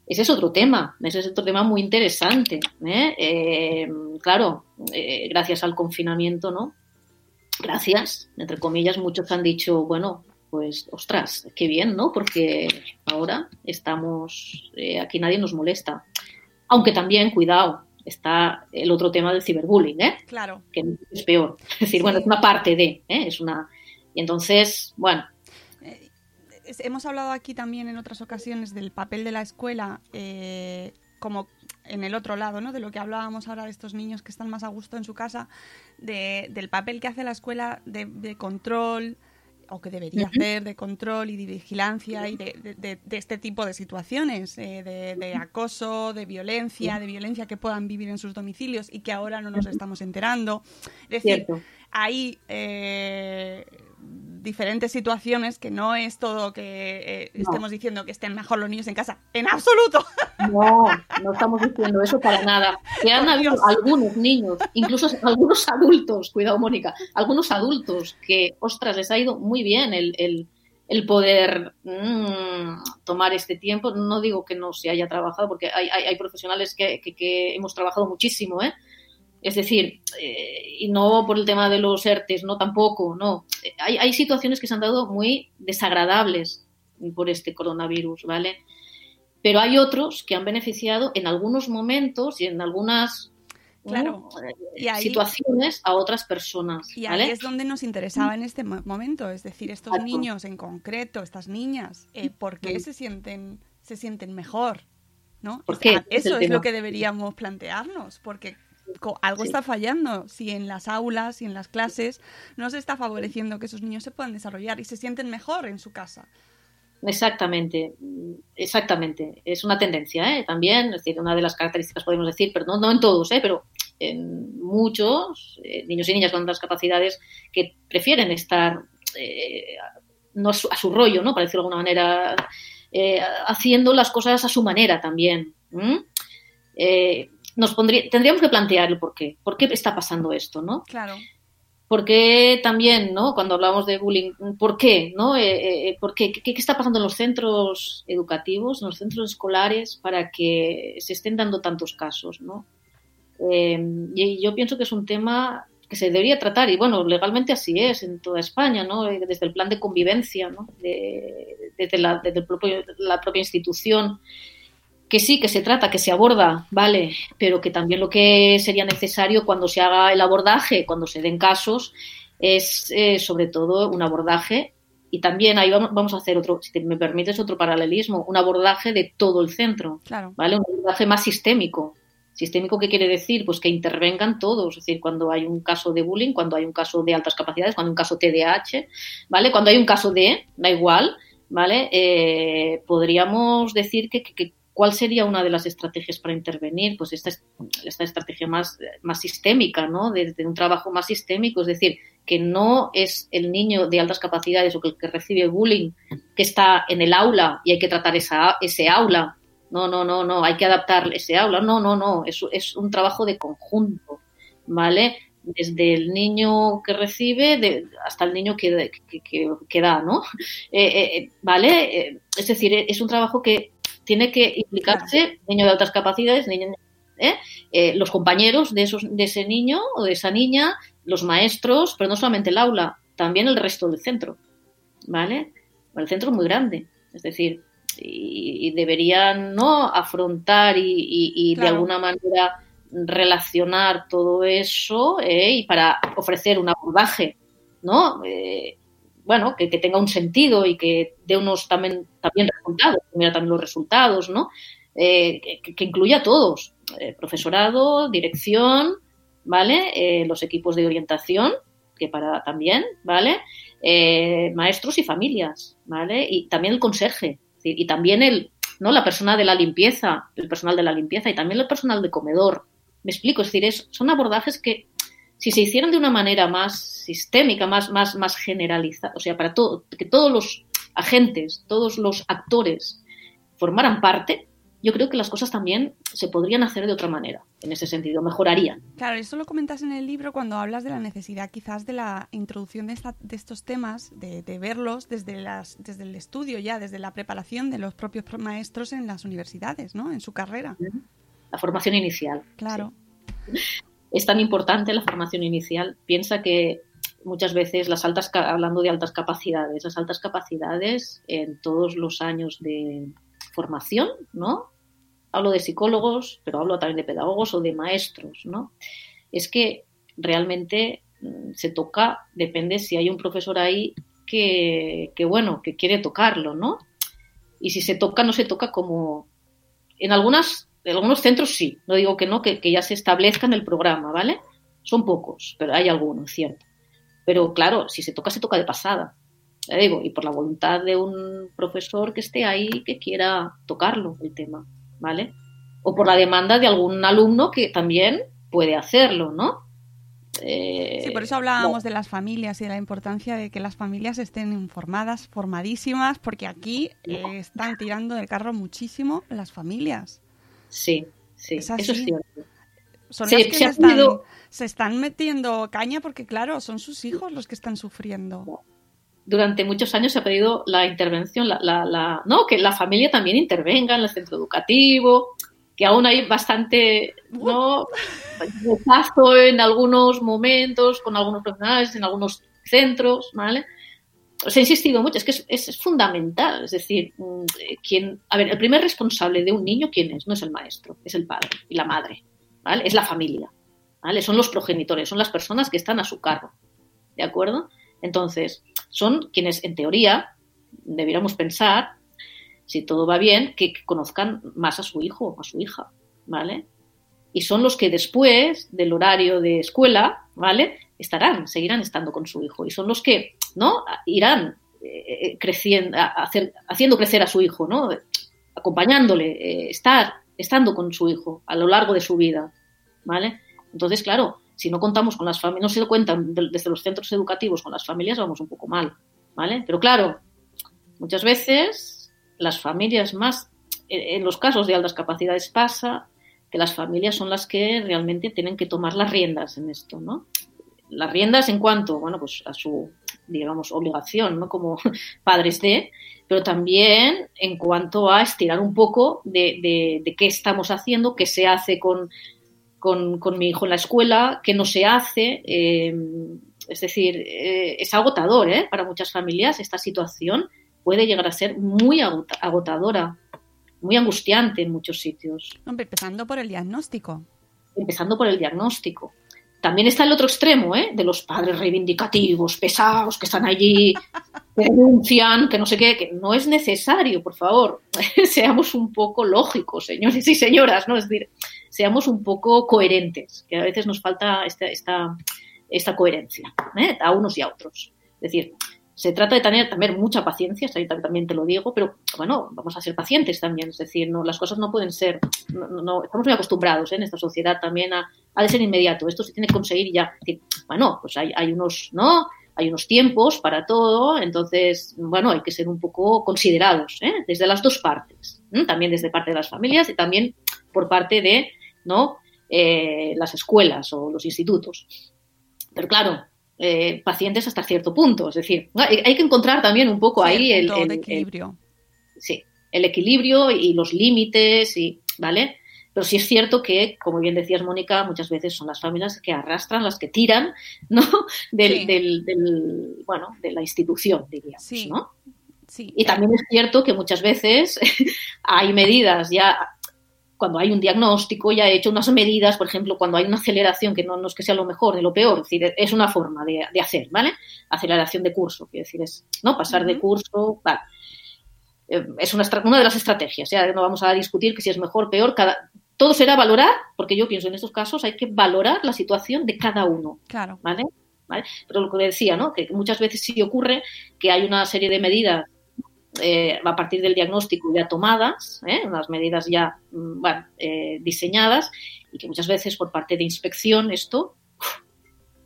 Speaker 4: Ese es otro tema, ese es otro tema muy interesante. ¿eh? Eh, claro, eh, gracias al confinamiento, ¿no? Gracias, entre comillas, muchos han dicho, bueno, pues, ostras, qué bien, ¿no? Porque ahora estamos, aquí nadie nos molesta. Aunque también, cuidado, está el otro tema del ciberbullying, ¿eh?
Speaker 3: Claro.
Speaker 4: Que es peor. Es decir, sí. bueno, es una parte de, ¿eh? Es una... Y entonces, bueno,
Speaker 3: hemos hablado aquí también en otras ocasiones del papel de la escuela eh, como en el otro lado, ¿no? De lo que hablábamos ahora de estos niños que están más a gusto en su casa, de, del papel que hace la escuela de, de control o que debería hacer de control y de vigilancia y de, de, de este tipo de situaciones, eh, de, acoso, de violencia, de violencia que puedan vivir en sus domicilios y que ahora no nos estamos enterando. Es decir, Cierto. ahí eh, diferentes situaciones que no es todo que eh, no. estemos diciendo que estén mejor los niños en casa. ¡En absoluto!
Speaker 4: No, no estamos diciendo eso para nada. Que han habido algunos niños, incluso algunos adultos, cuidado Mónica, algunos adultos que, ostras, les ha ido muy bien el, el, el poder mmm, tomar este tiempo. No digo que no se haya trabajado, porque hay, hay, hay profesionales que, que, que, hemos trabajado muchísimo, ¿eh? Es decir, eh, y no por el tema de los ERTES, no tampoco, no. Hay, hay, situaciones que se han dado muy desagradables por este coronavirus, ¿vale? Pero hay otros que han beneficiado en algunos momentos y en algunas
Speaker 3: claro.
Speaker 4: y ahí, situaciones a otras personas.
Speaker 3: Y
Speaker 4: ¿vale?
Speaker 3: ahí es donde nos interesaba en este momento, es decir, estos niños en concreto, estas niñas, eh, ¿por qué sí. se sienten se sienten mejor? ¿No? Eso es, es lo que deberíamos plantearnos, porque algo sí. está fallando. Si en las aulas y en las clases no se está favoreciendo que esos niños se puedan desarrollar y se sienten mejor en su casa.
Speaker 4: Exactamente, exactamente. Es una tendencia, ¿eh? También, es decir, una de las características podemos decir, pero no, no en todos, ¿eh? Pero en muchos eh, niños y niñas con otras capacidades que prefieren estar eh, no a su, a su, rollo, ¿no? Para decirlo de alguna manera, eh, haciendo las cosas a su manera también. Eh, nos pondría, tendríamos que plantear el por qué. ¿Por qué está pasando esto, no?
Speaker 3: Claro.
Speaker 4: Porque también, ¿no? Cuando hablamos de bullying, ¿por qué? ¿no? Eh, eh, ¿por qué? ¿Qué, ¿Qué, está pasando en los centros educativos, en los centros escolares, para que se estén dando tantos casos, ¿no? Eh, y yo pienso que es un tema que se debería tratar, y bueno, legalmente así es en toda España, ¿no? Desde el plan de convivencia, ¿no? De, desde, la, desde el propio, la propia institución que sí, que se trata, que se aborda, vale, pero que también lo que sería necesario cuando se haga el abordaje, cuando se den casos, es eh, sobre todo un abordaje y también ahí vamos, vamos, a hacer otro, si me permites, otro paralelismo, un abordaje de todo el centro,
Speaker 3: claro.
Speaker 4: ¿vale? Un abordaje más sistémico. ¿Sistémico qué quiere decir? Pues que intervengan todos, es decir, cuando hay un caso de bullying, cuando hay un caso de altas capacidades, cuando hay un caso TDAH, ¿vale? Cuando hay un caso de, da igual, ¿vale? Eh, podríamos decir que, que, ¿Cuál sería una de las estrategias para intervenir? Pues esta, esta estrategia más, más sistémica, ¿no? Desde de un trabajo más sistémico, es decir, que no es el niño de altas capacidades o que que recibe bullying que está en el aula y hay que tratar esa, ese aula no, no, no, no, hay que adaptar ese aula, no, no, no, es, un trabajo de conjunto, ¿vale? Desde el niño que recibe hasta el niño que, que, da, ¿no? Eh, eh, ¿Vale? Eh, es decir, es un trabajo que tiene que implicarse niño de altas capacidades, ¿eh? Eh, los compañeros de, esos, de ese niño o de esa niña, los maestros, pero no solamente el aula, también el resto del centro, ¿vale? El centro es muy grande, es decir, y, y deberían no afrontar y, y, y claro. de alguna manera relacionar todo eso eh, y para ofrecer un abordaje, ¿no? Eh, bueno, que, tenga un sentido y que dé unos también, también resultados, mira también los resultados, ¿no? Eh, que, que, incluya a todos, eh, profesorado, dirección, ¿vale? Eh, los equipos de orientación, que para también, ¿vale? Eh, maestros y familias, ¿vale? Y también el conserje, y también el, ¿no? La persona de la limpieza, el personal de la limpieza y también el personal de comedor. Me explico, es decir, es, son abordajes que si se hicieran de una manera más sistémica, más, más, más generalizada, o sea, para todo, que todos los agentes, todos los actores formaran parte, yo creo que las cosas también se podrían hacer de otra manera, en ese sentido, mejorarían.
Speaker 3: Claro, eso lo comentas en el libro cuando hablas de la necesidad quizás de la introducción de, esta, de estos temas, de, de, verlos desde, las, desde el estudio ya, desde la preparación de los propios maestros en las universidades, ¿no? En su carrera.
Speaker 4: La formación inicial.
Speaker 3: Claro.
Speaker 4: Sí. Es tan importante la formación inicial. Piensa que muchas veces las altas, hablando de altas capacidades, las altas capacidades en todos los años de formación, ¿no? Hablo de psicólogos, pero hablo también de pedagogos o de maestros, ¿no? Es que realmente mm, se toca, depende si hay un profesor ahí que, que, bueno, que quiere tocarlo, ¿no? Y si se toca, no se toca como... En algunas, en algunos centros sí, no digo que no, que, que ya se establezca en el programa, ¿vale? Son pocos, pero hay algunos, cierto. Pero claro, si se toca, se toca de pasada digo, y por la voluntad de un profesor que esté ahí que quiera tocarlo el tema, ¿vale? O por la demanda de algún alumno que también puede hacerlo, ¿no?
Speaker 3: Eh, sí, por eso hablábamos no. de las familias y de la importancia de que las familias estén informadas, formadísimas, porque aquí eh, están tirando del carro muchísimo las familias.
Speaker 4: Sí, sí, es eso es cierto.
Speaker 3: Son sí, las que se, se, están, se, están, metiendo caña porque, claro, son sus hijos los que están sufriendo
Speaker 4: durante muchos años se ha pedido la intervención, la, la, la, ¿no? que la familia también intervenga en el centro educativo, que aún hay bastante ¿no? rechazo en algunos momentos, con algunos profesionales, en algunos centros, ¿vale? Se ha insistido mucho, es que es, es, fundamental, es decir, mm, quien, a ver, el primer responsable de un niño, ¿quién es? No es el maestro, es el padre y la madre, ¿vale? Es la familia, ¿vale? Son los progenitores, son las personas que están a su cargo, ¿de acuerdo? Entonces, son quienes, en teoría, debiéramos pensar, si todo va bien, que conozcan más a su hijo o a su hija, ¿vale? Y son los que después del horario de escuela, ¿vale? Estarán, seguirán estando con su hijo. Y son los que, ¿no? Irán eh, creciendo, hacer, haciendo crecer a su hijo, ¿no? Acompañándole, eh, estar, estando con su hijo a lo largo de su vida, ¿vale? Entonces, claro, si no contamos con las familias, no se cuentan desde los centros educativos con las familias, vamos un poco mal, ¿vale? Pero claro, muchas veces las familias más, en los casos de altas capacidades pasa que las familias son las que realmente tienen que tomar las riendas en esto, ¿no? Las riendas en cuanto, bueno, pues a su, digamos, obligación, ¿no? Como padres de, pero también en cuanto a estirar un poco de, de, de qué estamos haciendo, qué se hace con, con, con, mi hijo en la escuela, que no se hace. Eh, es decir, eh, es agotador ¿eh? para muchas familias esta situación. Puede llegar a ser muy agotadora, muy angustiante en muchos sitios.
Speaker 3: Hombre, empezando por el diagnóstico.
Speaker 4: Empezando por el diagnóstico. También está el otro extremo, ¿eh? De los padres reivindicativos, pesados, que están allí, que denuncian, que no sé qué, que no es necesario, por favor. Seamos un poco lógicos, señores y señoras, ¿no? Es decir, seamos un poco coherentes, que a veces nos falta esta, esta, coherencia, ¿eh? a unos y a otros. Es decir, se trata de tener también mucha paciencia, también te lo digo, pero bueno, vamos a ser pacientes también, es decir, no, las cosas no pueden ser, no, no estamos muy acostumbrados ¿eh? en esta sociedad también a, a, de ser inmediato, esto se tiene que conseguir ya, bueno, pues hay, hay unos, ¿no? Hay unos tiempos para todo, entonces, bueno, hay que ser un poco considerados, ¿eh? desde las dos partes. también desde parte de las familias y también por parte de ¿no? Eh, las escuelas o los institutos. Pero claro, eh, pacientes hasta cierto punto, es decir, hay, hay que encontrar también un poco
Speaker 3: Sí,
Speaker 4: ahí el,
Speaker 3: equilibrio.
Speaker 4: sí, el equilibrio y los límites, y, ¿vale? Pero sí es cierto que, como bien decías, Mónica, muchas veces son las familias que arrastran, las que tiran, ¿no? Del,
Speaker 3: Sí.
Speaker 4: del- del- bueno, de la institución, diríamos,
Speaker 3: Sí.
Speaker 4: ¿no?
Speaker 3: Sí.
Speaker 4: Y también es cierto que muchas veces hay medidas ya, cuando hay un diagnóstico, ya he hecho unas medidas, por ejemplo, cuando hay una aceleración, que no, no es que sea lo mejor ni lo peor, es decir, es una forma de, de hacer, ¿vale? Aceleración de curso, quiero decir, es, ¿no? Pasar de curso, vale. Eh, Es una, una de las estrategias, ya no vamos a discutir que si es mejor, peor, cada... Todo será valorar, porque yo pienso en estos casos hay que valorar la situación de cada uno.
Speaker 3: Claro.
Speaker 4: ¿vale? ¿Vale? Pero lo que decía, ¿no? Que muchas veces sí ocurre que hay una serie de medidas eh, a partir del diagnóstico ya tomadas, ¿eh? unas medidas ya mm, bueno, eh, diseñadas, y que muchas veces por parte de inspección esto uf,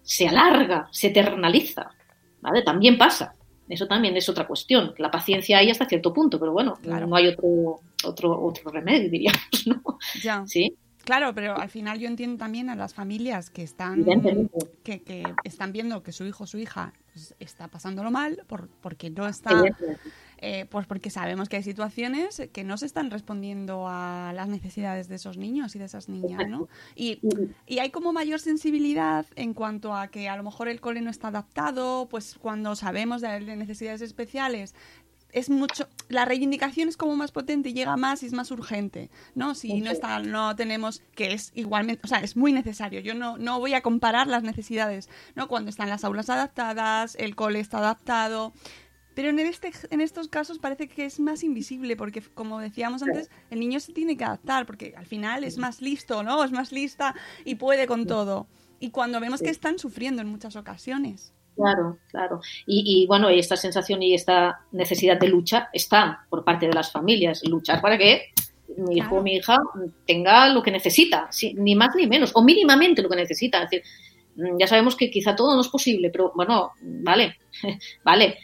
Speaker 4: se alarga, se eternaliza, ¿vale? También pasa. Eso también es otra cuestión. La paciencia hay hasta cierto punto, pero bueno,
Speaker 3: Claro.
Speaker 4: no hay otro, otro, otro remedio, diríamos, ¿no?
Speaker 3: Ya.
Speaker 4: Sí,
Speaker 3: Claro, pero al final yo entiendo también a las familias que están que, que están viendo que su hijo o su hija pues, está pasándolo mal por, porque no está. Eh, pues porque sabemos que hay situaciones que no se están respondiendo a las necesidades de esos niños y de esas niñas, ¿no? Y, y hay como mayor sensibilidad en cuanto a que a lo mejor el cole no está adaptado, pues cuando sabemos de de necesidades especiales es mucho la reivindicación es como más potente y llega más y es más urgente no si no está no tenemos que es igualmente o sea es muy necesario. Yo no no voy a comparar las necesidades no cuando están las aulas adaptadas el cole está adaptado pero en este en estos casos parece que es más invisible porque como decíamos antes el niño se tiene que adaptar porque al final es más listo no es más lista y puede con todo y cuando vemos que están sufriendo en muchas ocasiones
Speaker 4: Claro, claro. Y, y, bueno, esta sensación y esta necesidad de lucha está por parte de las familias. Luchar para que mi hijo o mi hija tenga lo que necesita, ni más ni menos, o mínimamente lo que necesita. Es decir, mm, ya sabemos que quizá todo no es posible, pero bueno, vale, vale.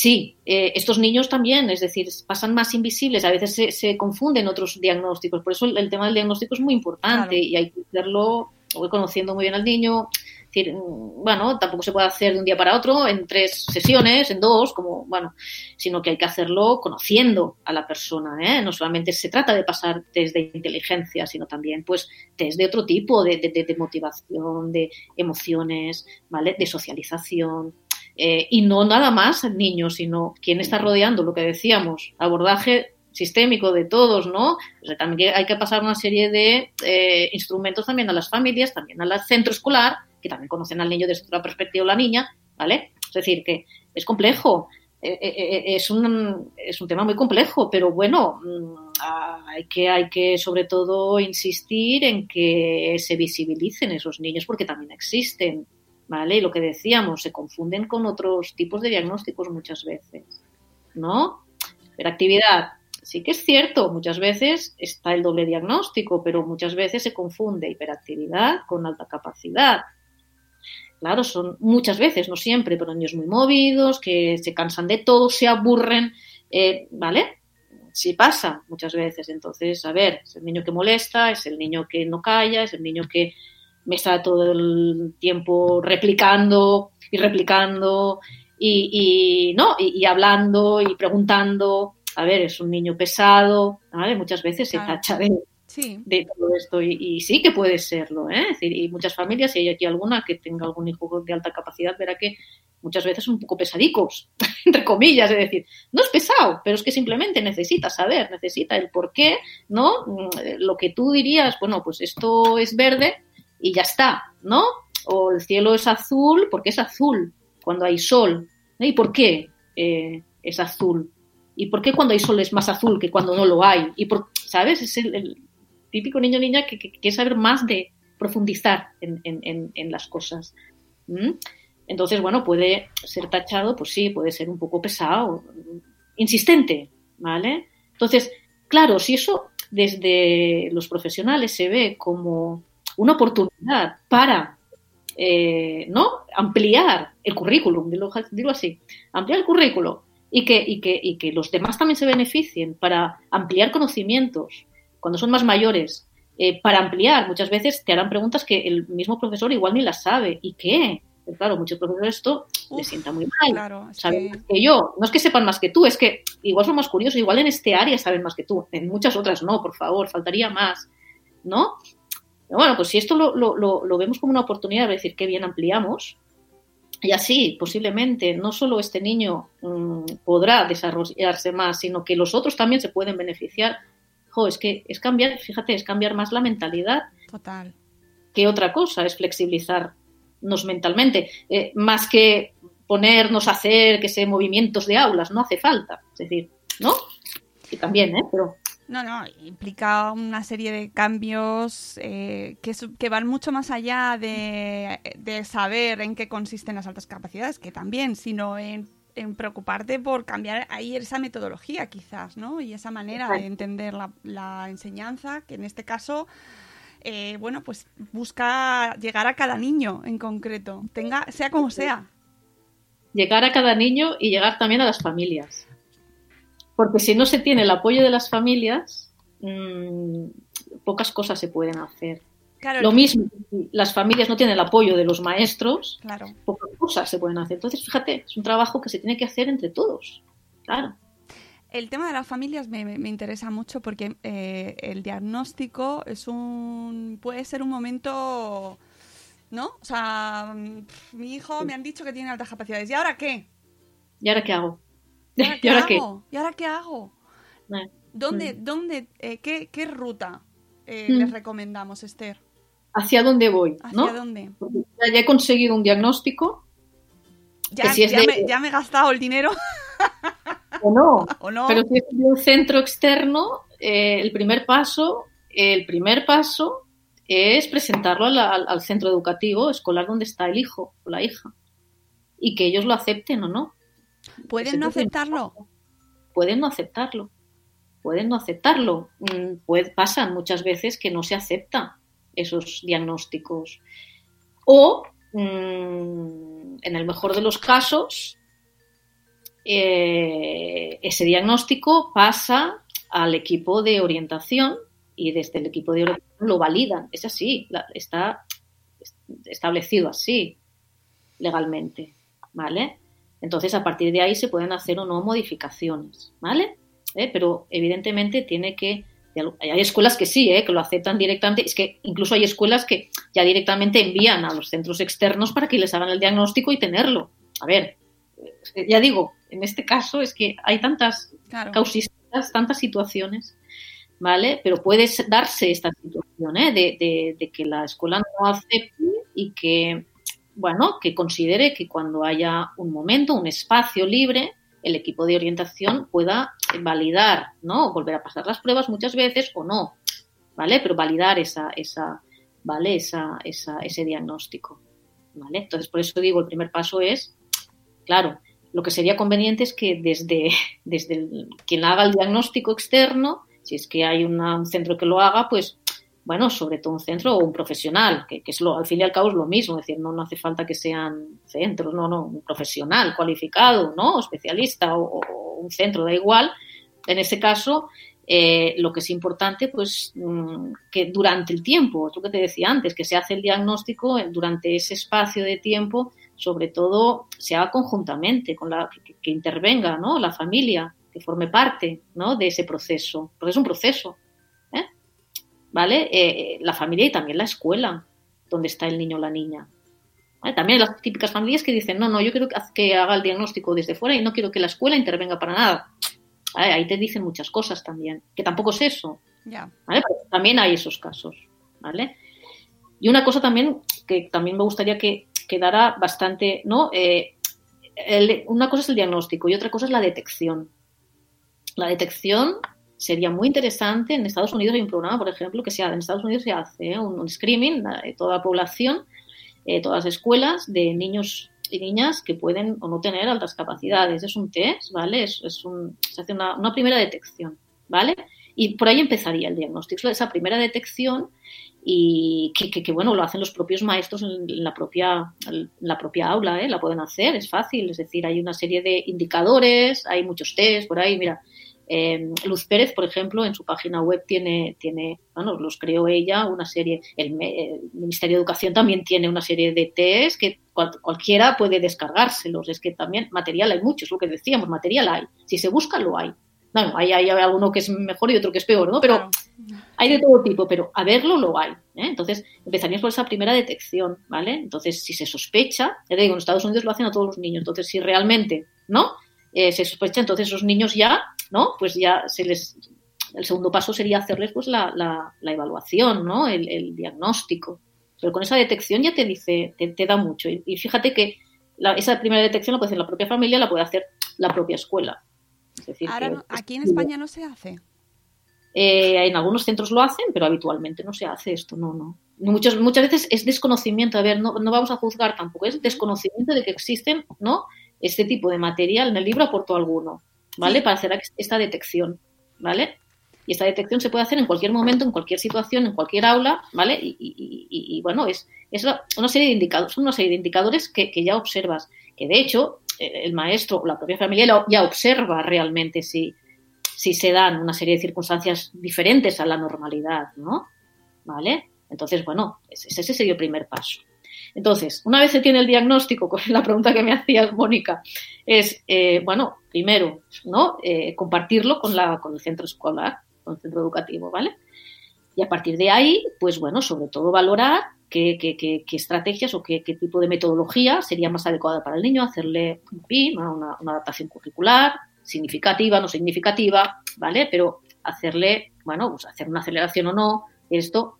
Speaker 4: Sí, eh, estos niños también, es decir, pasan más invisibles, a veces se, se confunden otros diagnósticos, por eso el, el tema del diagnóstico es muy importante
Speaker 3: Claro.
Speaker 4: y hay que hacerlo voy conociendo muy bien al niño. Es decir, mm, bueno, tampoco se puede hacer de un día para otro, en tres sesiones, en dos, como, bueno, sino que hay que hacerlo conociendo a la persona, ¿eh? No solamente se trata de pasar test de inteligencia, sino también, pues, test de otro tipo, de, de- de- de motivación, de emociones, ¿vale? De socialización. Eh, y no nada más al niño, sino quién está rodeando, lo que decíamos, abordaje sistémico de todos, ¿no? O sea, también hay que pasar una serie de eh, instrumentos también a las familias, también al centro escolar, que también conocen al niño desde otra perspectiva o la niña, ¿vale? Es decir, que es complejo, eh, eh, eh, es, un, es un tema muy complejo, pero bueno, mm, ah, hay que, hay que sobre todo insistir en que se visibilicen esos niños porque también existen, ¿vale? Y lo que decíamos, se confunden con otros tipos de diagnósticos muchas veces, ¿no? Hiperactividad, sí que es cierto, muchas veces está el doble diagnóstico, pero muchas veces se confunde hiperactividad con alta capacidad. Claro, son muchas veces, no siempre, pero niños muy movidos, que se cansan de todo, se aburren, eh, ¿vale? Sí pasa muchas veces. Entonces, a ver, es el niño que molesta, es el niño que no calla, es el niño que me está todo el tiempo replicando y replicando y, y no, y, y hablando y preguntando. A ver, es un niño pesado, ¿vale? Muchas veces se tacha de,
Speaker 3: sí
Speaker 4: de todo esto y, y sí que puede serlo, ¿eh? Es decir, y muchas familias, si hay aquí alguna que tenga algún hijo de alta capacidad, verá que muchas veces son un poco pesadicos, entre comillas, es decir, no es pesado, pero es que simplemente necesita saber, necesita el por qué, ¿no? Mm, Lo que tú dirías, bueno, pues esto es verde y ya está, ¿no? O el cielo es azul porque es azul cuando hay sol, ¿no? ¿Y por qué eh, es azul? ¿Y por qué cuando hay sol es más azul que cuando no lo hay? ¿Y por, ¿Sabes? Es el, típico niño niña que, quiere saber más de profundizar en, en las cosas. ¿Mm? Entonces, bueno, puede ser tachado, pues sí, puede ser un poco pesado, insistente, ¿vale? Entonces, claro, si eso desde los profesionales se ve como una oportunidad para, eh, ¿no? Ampliar el currículum, dilo, dilo así, ampliar el currículo, y que, y, que, y que los demás también se beneficien para ampliar conocimientos cuando son más mayores, eh, para ampliar. Muchas veces te harán preguntas que el mismo profesor igual ni las sabe. ¿Y qué? Pero claro, muchos profesores esto les sienta muy mal.
Speaker 3: Claro,
Speaker 4: saben
Speaker 3: que-
Speaker 4: más que yo. No es que sepan más que tú, es que igual son más curiosos, igual en este área saben más que tú. En muchas otras no, por favor, faltaría más. ¿No? Pero bueno, pues si esto lo, lo- lo- vemos como una oportunidad de decir qué bien ampliamos, y así posiblemente no solo este niño mm, podrá desarrollarse más, sino que los otros también se pueden beneficiar. Jo, es que es cambiar, fíjate, es cambiar más la mentalidad
Speaker 3: Total.
Speaker 4: que otra cosa, es flexibilizarnos mentalmente, Eh, más que ponernos a hacer, que sé, movimientos de aulas, no hace falta. Es decir, ¿no? Y también, ¿eh? Pero
Speaker 3: No, no, implica una serie de cambios eh, que, que van mucho más allá de, de saber en qué consisten las altas capacidades, que también, sino en, en preocuparte por cambiar ahí esa metodología quizás, ¿no? Y esa manera de entender la, la enseñanza, que en este caso, eh, bueno, pues busca llegar a cada niño en concreto, tenga, sea como sea.
Speaker 4: llegar a cada niño y llegar también a las familias. Porque si no se tiene el apoyo de las familias, mm, pocas cosas se pueden hacer.
Speaker 3: Claro,
Speaker 4: Lo mismo, si las familias no tienen el apoyo de los maestros,
Speaker 3: Claro.
Speaker 4: pocas cosas se pueden hacer. Entonces, fíjate, es un trabajo que se tiene que hacer entre todos. Claro.
Speaker 3: El tema de las familias me, me- interesa mucho porque eh, el diagnóstico es un puede ser un momento, ¿no? O sea, mm, mi hijo me han dicho que tiene altas capacidades. ¿Y ahora qué?
Speaker 4: ¿Y ahora qué hago?
Speaker 3: ¿Y ahora
Speaker 4: ¿Y
Speaker 3: qué hago? ¿Y ahora qué hago?
Speaker 4: Eh,
Speaker 3: ¿Dónde,
Speaker 4: Mm.
Speaker 3: dónde, eh, qué, qué ruta eh,
Speaker 4: Mm.
Speaker 3: les recomendamos, Esther?
Speaker 4: ¿Hacia dónde voy?
Speaker 3: ¿Hacia
Speaker 4: ¿no?
Speaker 3: dónde?
Speaker 4: Porque ya- ya he conseguido un diagnóstico,
Speaker 3: Ya,
Speaker 4: Que si es
Speaker 3: ya
Speaker 4: de-
Speaker 3: me, ya me he gastado el dinero
Speaker 4: o no,
Speaker 3: o no.
Speaker 4: Pero si es de un centro externo, eh, el primer paso, el primer paso es presentarlo al, al centro educativo escolar donde está el hijo o la hija y que ellos lo acepten o no.
Speaker 3: ¿Pueden no aceptarlo?
Speaker 4: Pueden no aceptarlo, pueden no aceptarlo. Mm, pues pasan muchas veces que no se aceptan esos diagnósticos. O, mm, en el mejor de los casos, eh, ese diagnóstico pasa al equipo de orientación y desde el equipo de orientación lo validan. Es así, la- está establecido así legalmente, ¿vale? Entonces, a partir de ahí se pueden hacer o no modificaciones, ¿vale? ¿Eh? Pero evidentemente tiene que... Hay escuelas que sí, ¿eh? que lo aceptan directamente. Es que incluso hay escuelas que ya directamente envían a los centros externos para que les hagan el diagnóstico y tenerlo. A ver, eh, ya digo, en este caso es que hay tantas
Speaker 3: Claro.
Speaker 4: causistas, tantas situaciones, ¿vale? Pero puede se- darse esta situación, ¿eh? De, de- de que la escuela no acepte y que, bueno, que considere que cuando haya un momento, un espacio libre, el equipo de orientación pueda validar, ¿no? Volver a pasar las pruebas muchas veces o no, ¿vale? Pero validar esa, esa, ¿vale? Esa, esa, ese diagnóstico, ¿vale? Entonces, por eso digo, el primer paso es, claro, lo que sería conveniente es que desde, desde quien haga el diagnóstico externo, si es que hay una- un centro que lo haga, pues, bueno, sobre todo un centro o un profesional, que, es lo, al fin y al cabo es lo mismo, es decir, no, no hace falta que sean centros, no, no, un profesional cualificado, ¿no? Especialista o, un centro, da igual. En ese caso, eh, lo que es importante, pues, mm, que durante el tiempo, tú que te decía antes, que se hace el diagnóstico eh, durante ese espacio de tiempo, sobre todo se haga conjuntamente, con la, que, que intervenga ¿no? la familia, que forme parte ¿no? de ese proceso, porque es un proceso. ¿Vale? Eh, la familia y también la escuela, donde está el niño o la niña. ¿Vale? También las típicas familias que dicen, no, no, yo quiero que, haga el diagnóstico desde fuera y no quiero que la escuela intervenga para nada. ¿Vale? Ahí te dicen muchas cosas también, que tampoco es eso.
Speaker 3: Ya.
Speaker 4: ¿vale? Pero también hay esos casos, ¿vale? Y una cosa también que también me gustaría que quedara bastante, ¿no? Eh, el- una cosa es el diagnóstico y otra cosa es la detección. La detección sería muy interesante. En Estados Unidos hay un programa, por ejemplo, que se hace, en Estados Unidos se hace ¿eh? un, screening de toda la población, eh, todas las escuelas de niños y niñas que pueden o no tener altas capacidades. Es un test, ¿vale? Es, un, se hace una, primera detección, ¿vale? Y por ahí empezaría el diagnóstico, esa primera detección y que, bueno, lo hacen los propios maestros en la propia, en la propia aula, ¿eh? la pueden hacer, es fácil, es decir, hay una serie de indicadores, hay muchos test por ahí, mira, eh, Luz Pérez, por ejemplo, en su página web tiene, tiene bueno, los creó ella, una serie, el, el Ministerio de Educación también tiene una serie de test que cual, cualquiera puede descargárselos, es que también material hay mucho, es lo que decíamos, material hay, si se busca lo hay. Bueno, hay, hay alguno que es mejor y otro que es peor, ¿no? Pero claro. hay de todo tipo, pero a verlo lo hay. ¿eh? Entonces, empezaríamos por esa primera detección, ¿vale? Entonces, si se sospecha, ya te digo, en Estados Unidos lo hacen a todos los niños, entonces si realmente, ¿no? Eh, se sospecha, entonces esos niños ya, ¿no? Pues ya se les... El segundo paso sería hacerles pues la, la, la evaluación, ¿no? El, el, diagnóstico. Pero con esa detección ya te dice, te, te da mucho. Y, y, fíjate que la, esa primera detección la puede hacer la propia familia, la puede hacer la propia escuela.
Speaker 3: Es decir, Ahora, no, aquí en España no se hace.
Speaker 4: Eh, en algunos centros lo hacen, pero habitualmente no se hace esto, no, no. Muchas, muchas veces es desconocimiento, a ver, no, no vamos a juzgar tampoco, es desconocimiento de que existen, ¿no? Este tipo de material, en el libro aportó alguno, ¿vale? Para hacer esta detección, ¿vale? Y esta detección se puede hacer en cualquier momento, en cualquier situación, en cualquier aula, ¿vale? Y, y, y, y bueno, es, es, una serie de indicadores, una serie de indicadores que, que ya observas, que de hecho el maestro o la propia familia ya observa realmente si, si se dan una serie de circunstancias diferentes a la normalidad, ¿no? ¿Vale? Entonces, bueno, ese sería el primer paso. Entonces, una vez se tiene el diagnóstico, con la pregunta que me hacías, Mónica, es, eh, bueno, primero, ¿no? Eh, compartirlo con, la, el centro escolar, con el centro educativo, ¿vale? Y a partir de ahí, pues bueno, sobre todo valorar qué, qué, qué, estrategias o qué, tipo de metodología sería más adecuada para el niño, hacerle una, una, adaptación curricular, significativa, no significativa, ¿vale? Pero hacerle, bueno, pues hacer una aceleración o no, esto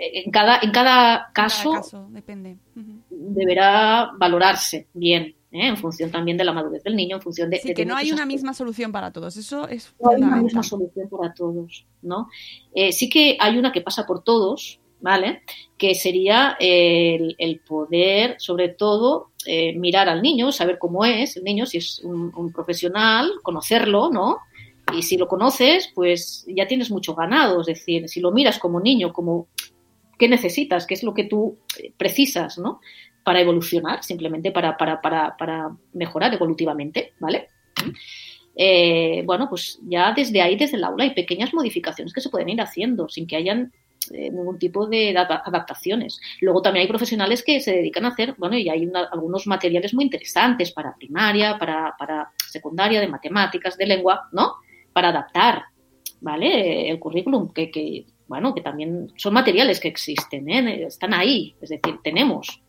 Speaker 4: en cada, en cada caso,
Speaker 3: en cada caso depende. Uh -huh.
Speaker 4: deberá valorarse bien, ¿eh? en función también de la madurez del niño, en función de...
Speaker 3: Sí,
Speaker 4: de
Speaker 3: que no hay una misma solución para todos, eso es
Speaker 4: No hay una misma solución para todos, ¿no? Eh, sí que hay una que pasa por todos, ¿vale? Que sería el, el poder, sobre todo, eh, mirar al niño, saber cómo es el niño, si es un, un, profesional, conocerlo, ¿no? Y si lo conoces, pues ya tienes mucho ganado, es decir, si lo miras como niño, como qué necesitas, qué es lo que tú precisas, ¿no? Para evolucionar, simplemente para, para, para, para mejorar evolutivamente, ¿vale? Eh, bueno, pues ya desde ahí, desde el aula, hay pequeñas modificaciones que se pueden ir haciendo sin que hayan eh, ningún tipo de adaptaciones. Luego también hay profesionales que se dedican a hacer, bueno, y hay una, algunos materiales muy interesantes para primaria, para, para secundaria, de matemáticas, de lengua, ¿no? Para adaptar, ¿vale? El currículum, que bueno, que también son materiales que existen, ¿eh? están ahí, es decir, tenemos.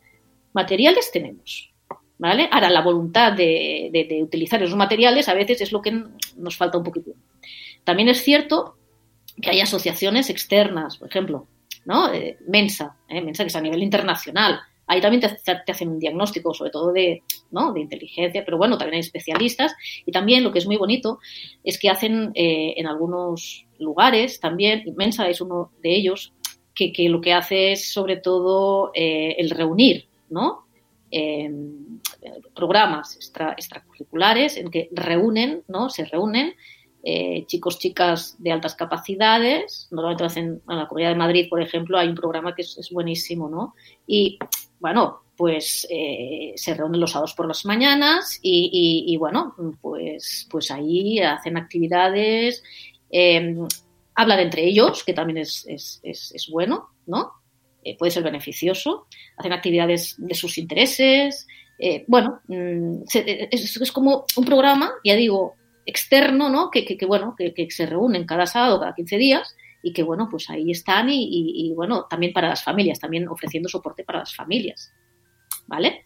Speaker 4: Materiales tenemos, ¿vale? Ahora, la voluntad de, de, utilizar esos materiales a veces es lo que nos falta un poquito. También es cierto que hay asociaciones externas, por ejemplo, ¿no? Eh, Mensa, ¿eh? Mensa que es a nivel internacional. Ahí también te, hacen un diagnóstico, sobre todo de, ¿no? de inteligencia, pero bueno, también hay especialistas. Y también lo que es muy bonito es que hacen eh, en algunos lugares también, Mensa es uno de ellos, que, que lo que hace es sobre todo eh, el reunir, ¿no? Eh, programas extra, extracurriculares en que reúnen, ¿no? Se reúnen eh, chicos, chicas de altas capacidades. Normalmente lo hacen en la Comunidad de Madrid, por ejemplo, hay un programa que es, es buenísimo, ¿no? Y bueno, pues eh, se reúnen los sábados por las mañanas y, y, bueno, pues, pues ahí hacen actividades eh, hablan entre ellos, que también es, es, es, bueno, ¿no? Eh, puede ser beneficioso. Hacen actividades de sus intereses. Eh, bueno, mm, es, es, como un programa, ya digo, externo, ¿no? Que, que, que bueno, que, que, se reúnen cada sábado, cada 15 días y que, bueno, pues ahí están y, y, y bueno, también para las familias, también ofreciendo soporte para las familias, ¿vale?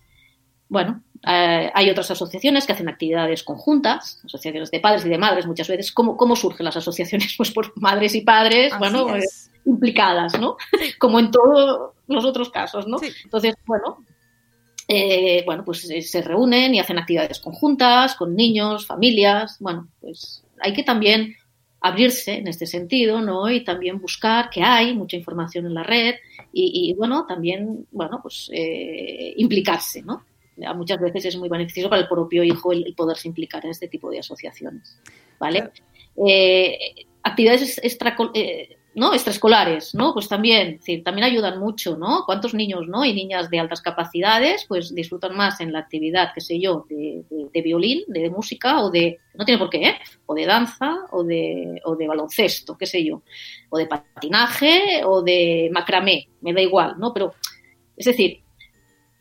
Speaker 4: Bueno, eh, hay otras asociaciones que hacen actividades conjuntas, asociaciones de padres y de madres muchas veces. ¿Cómo, cómo surgen las asociaciones? Pues por madres y padres, Así bueno, eh, implicadas, ¿no? Sí. Como en todos los otros casos, ¿no? Sí. Entonces, bueno, eh, bueno, pues eh, se reúnen y hacen actividades conjuntas con niños, familias. Bueno, pues hay que también abrirse en este sentido, ¿no? Y también buscar que hay mucha información en la red y, y bueno, también, bueno, pues eh, implicarse, ¿no? muchas veces es muy beneficioso para el propio hijo el, el poderse implicar en este tipo de asociaciones. ¿Vale? Claro. Eh, actividades extra, eh, ¿no? Extraescolares, ¿no? Pues también, decir, también ayudan mucho, ¿no? ¿Cuántos niños, ¿no? Y niñas de altas capacidades, pues disfrutan más en la actividad, qué sé yo, de, de- de violín, de, música o de, no tiene por qué, ¿eh? O de danza o de, o de baloncesto, qué sé yo, o de patinaje o de macramé, me da igual, ¿no? Pero, es decir,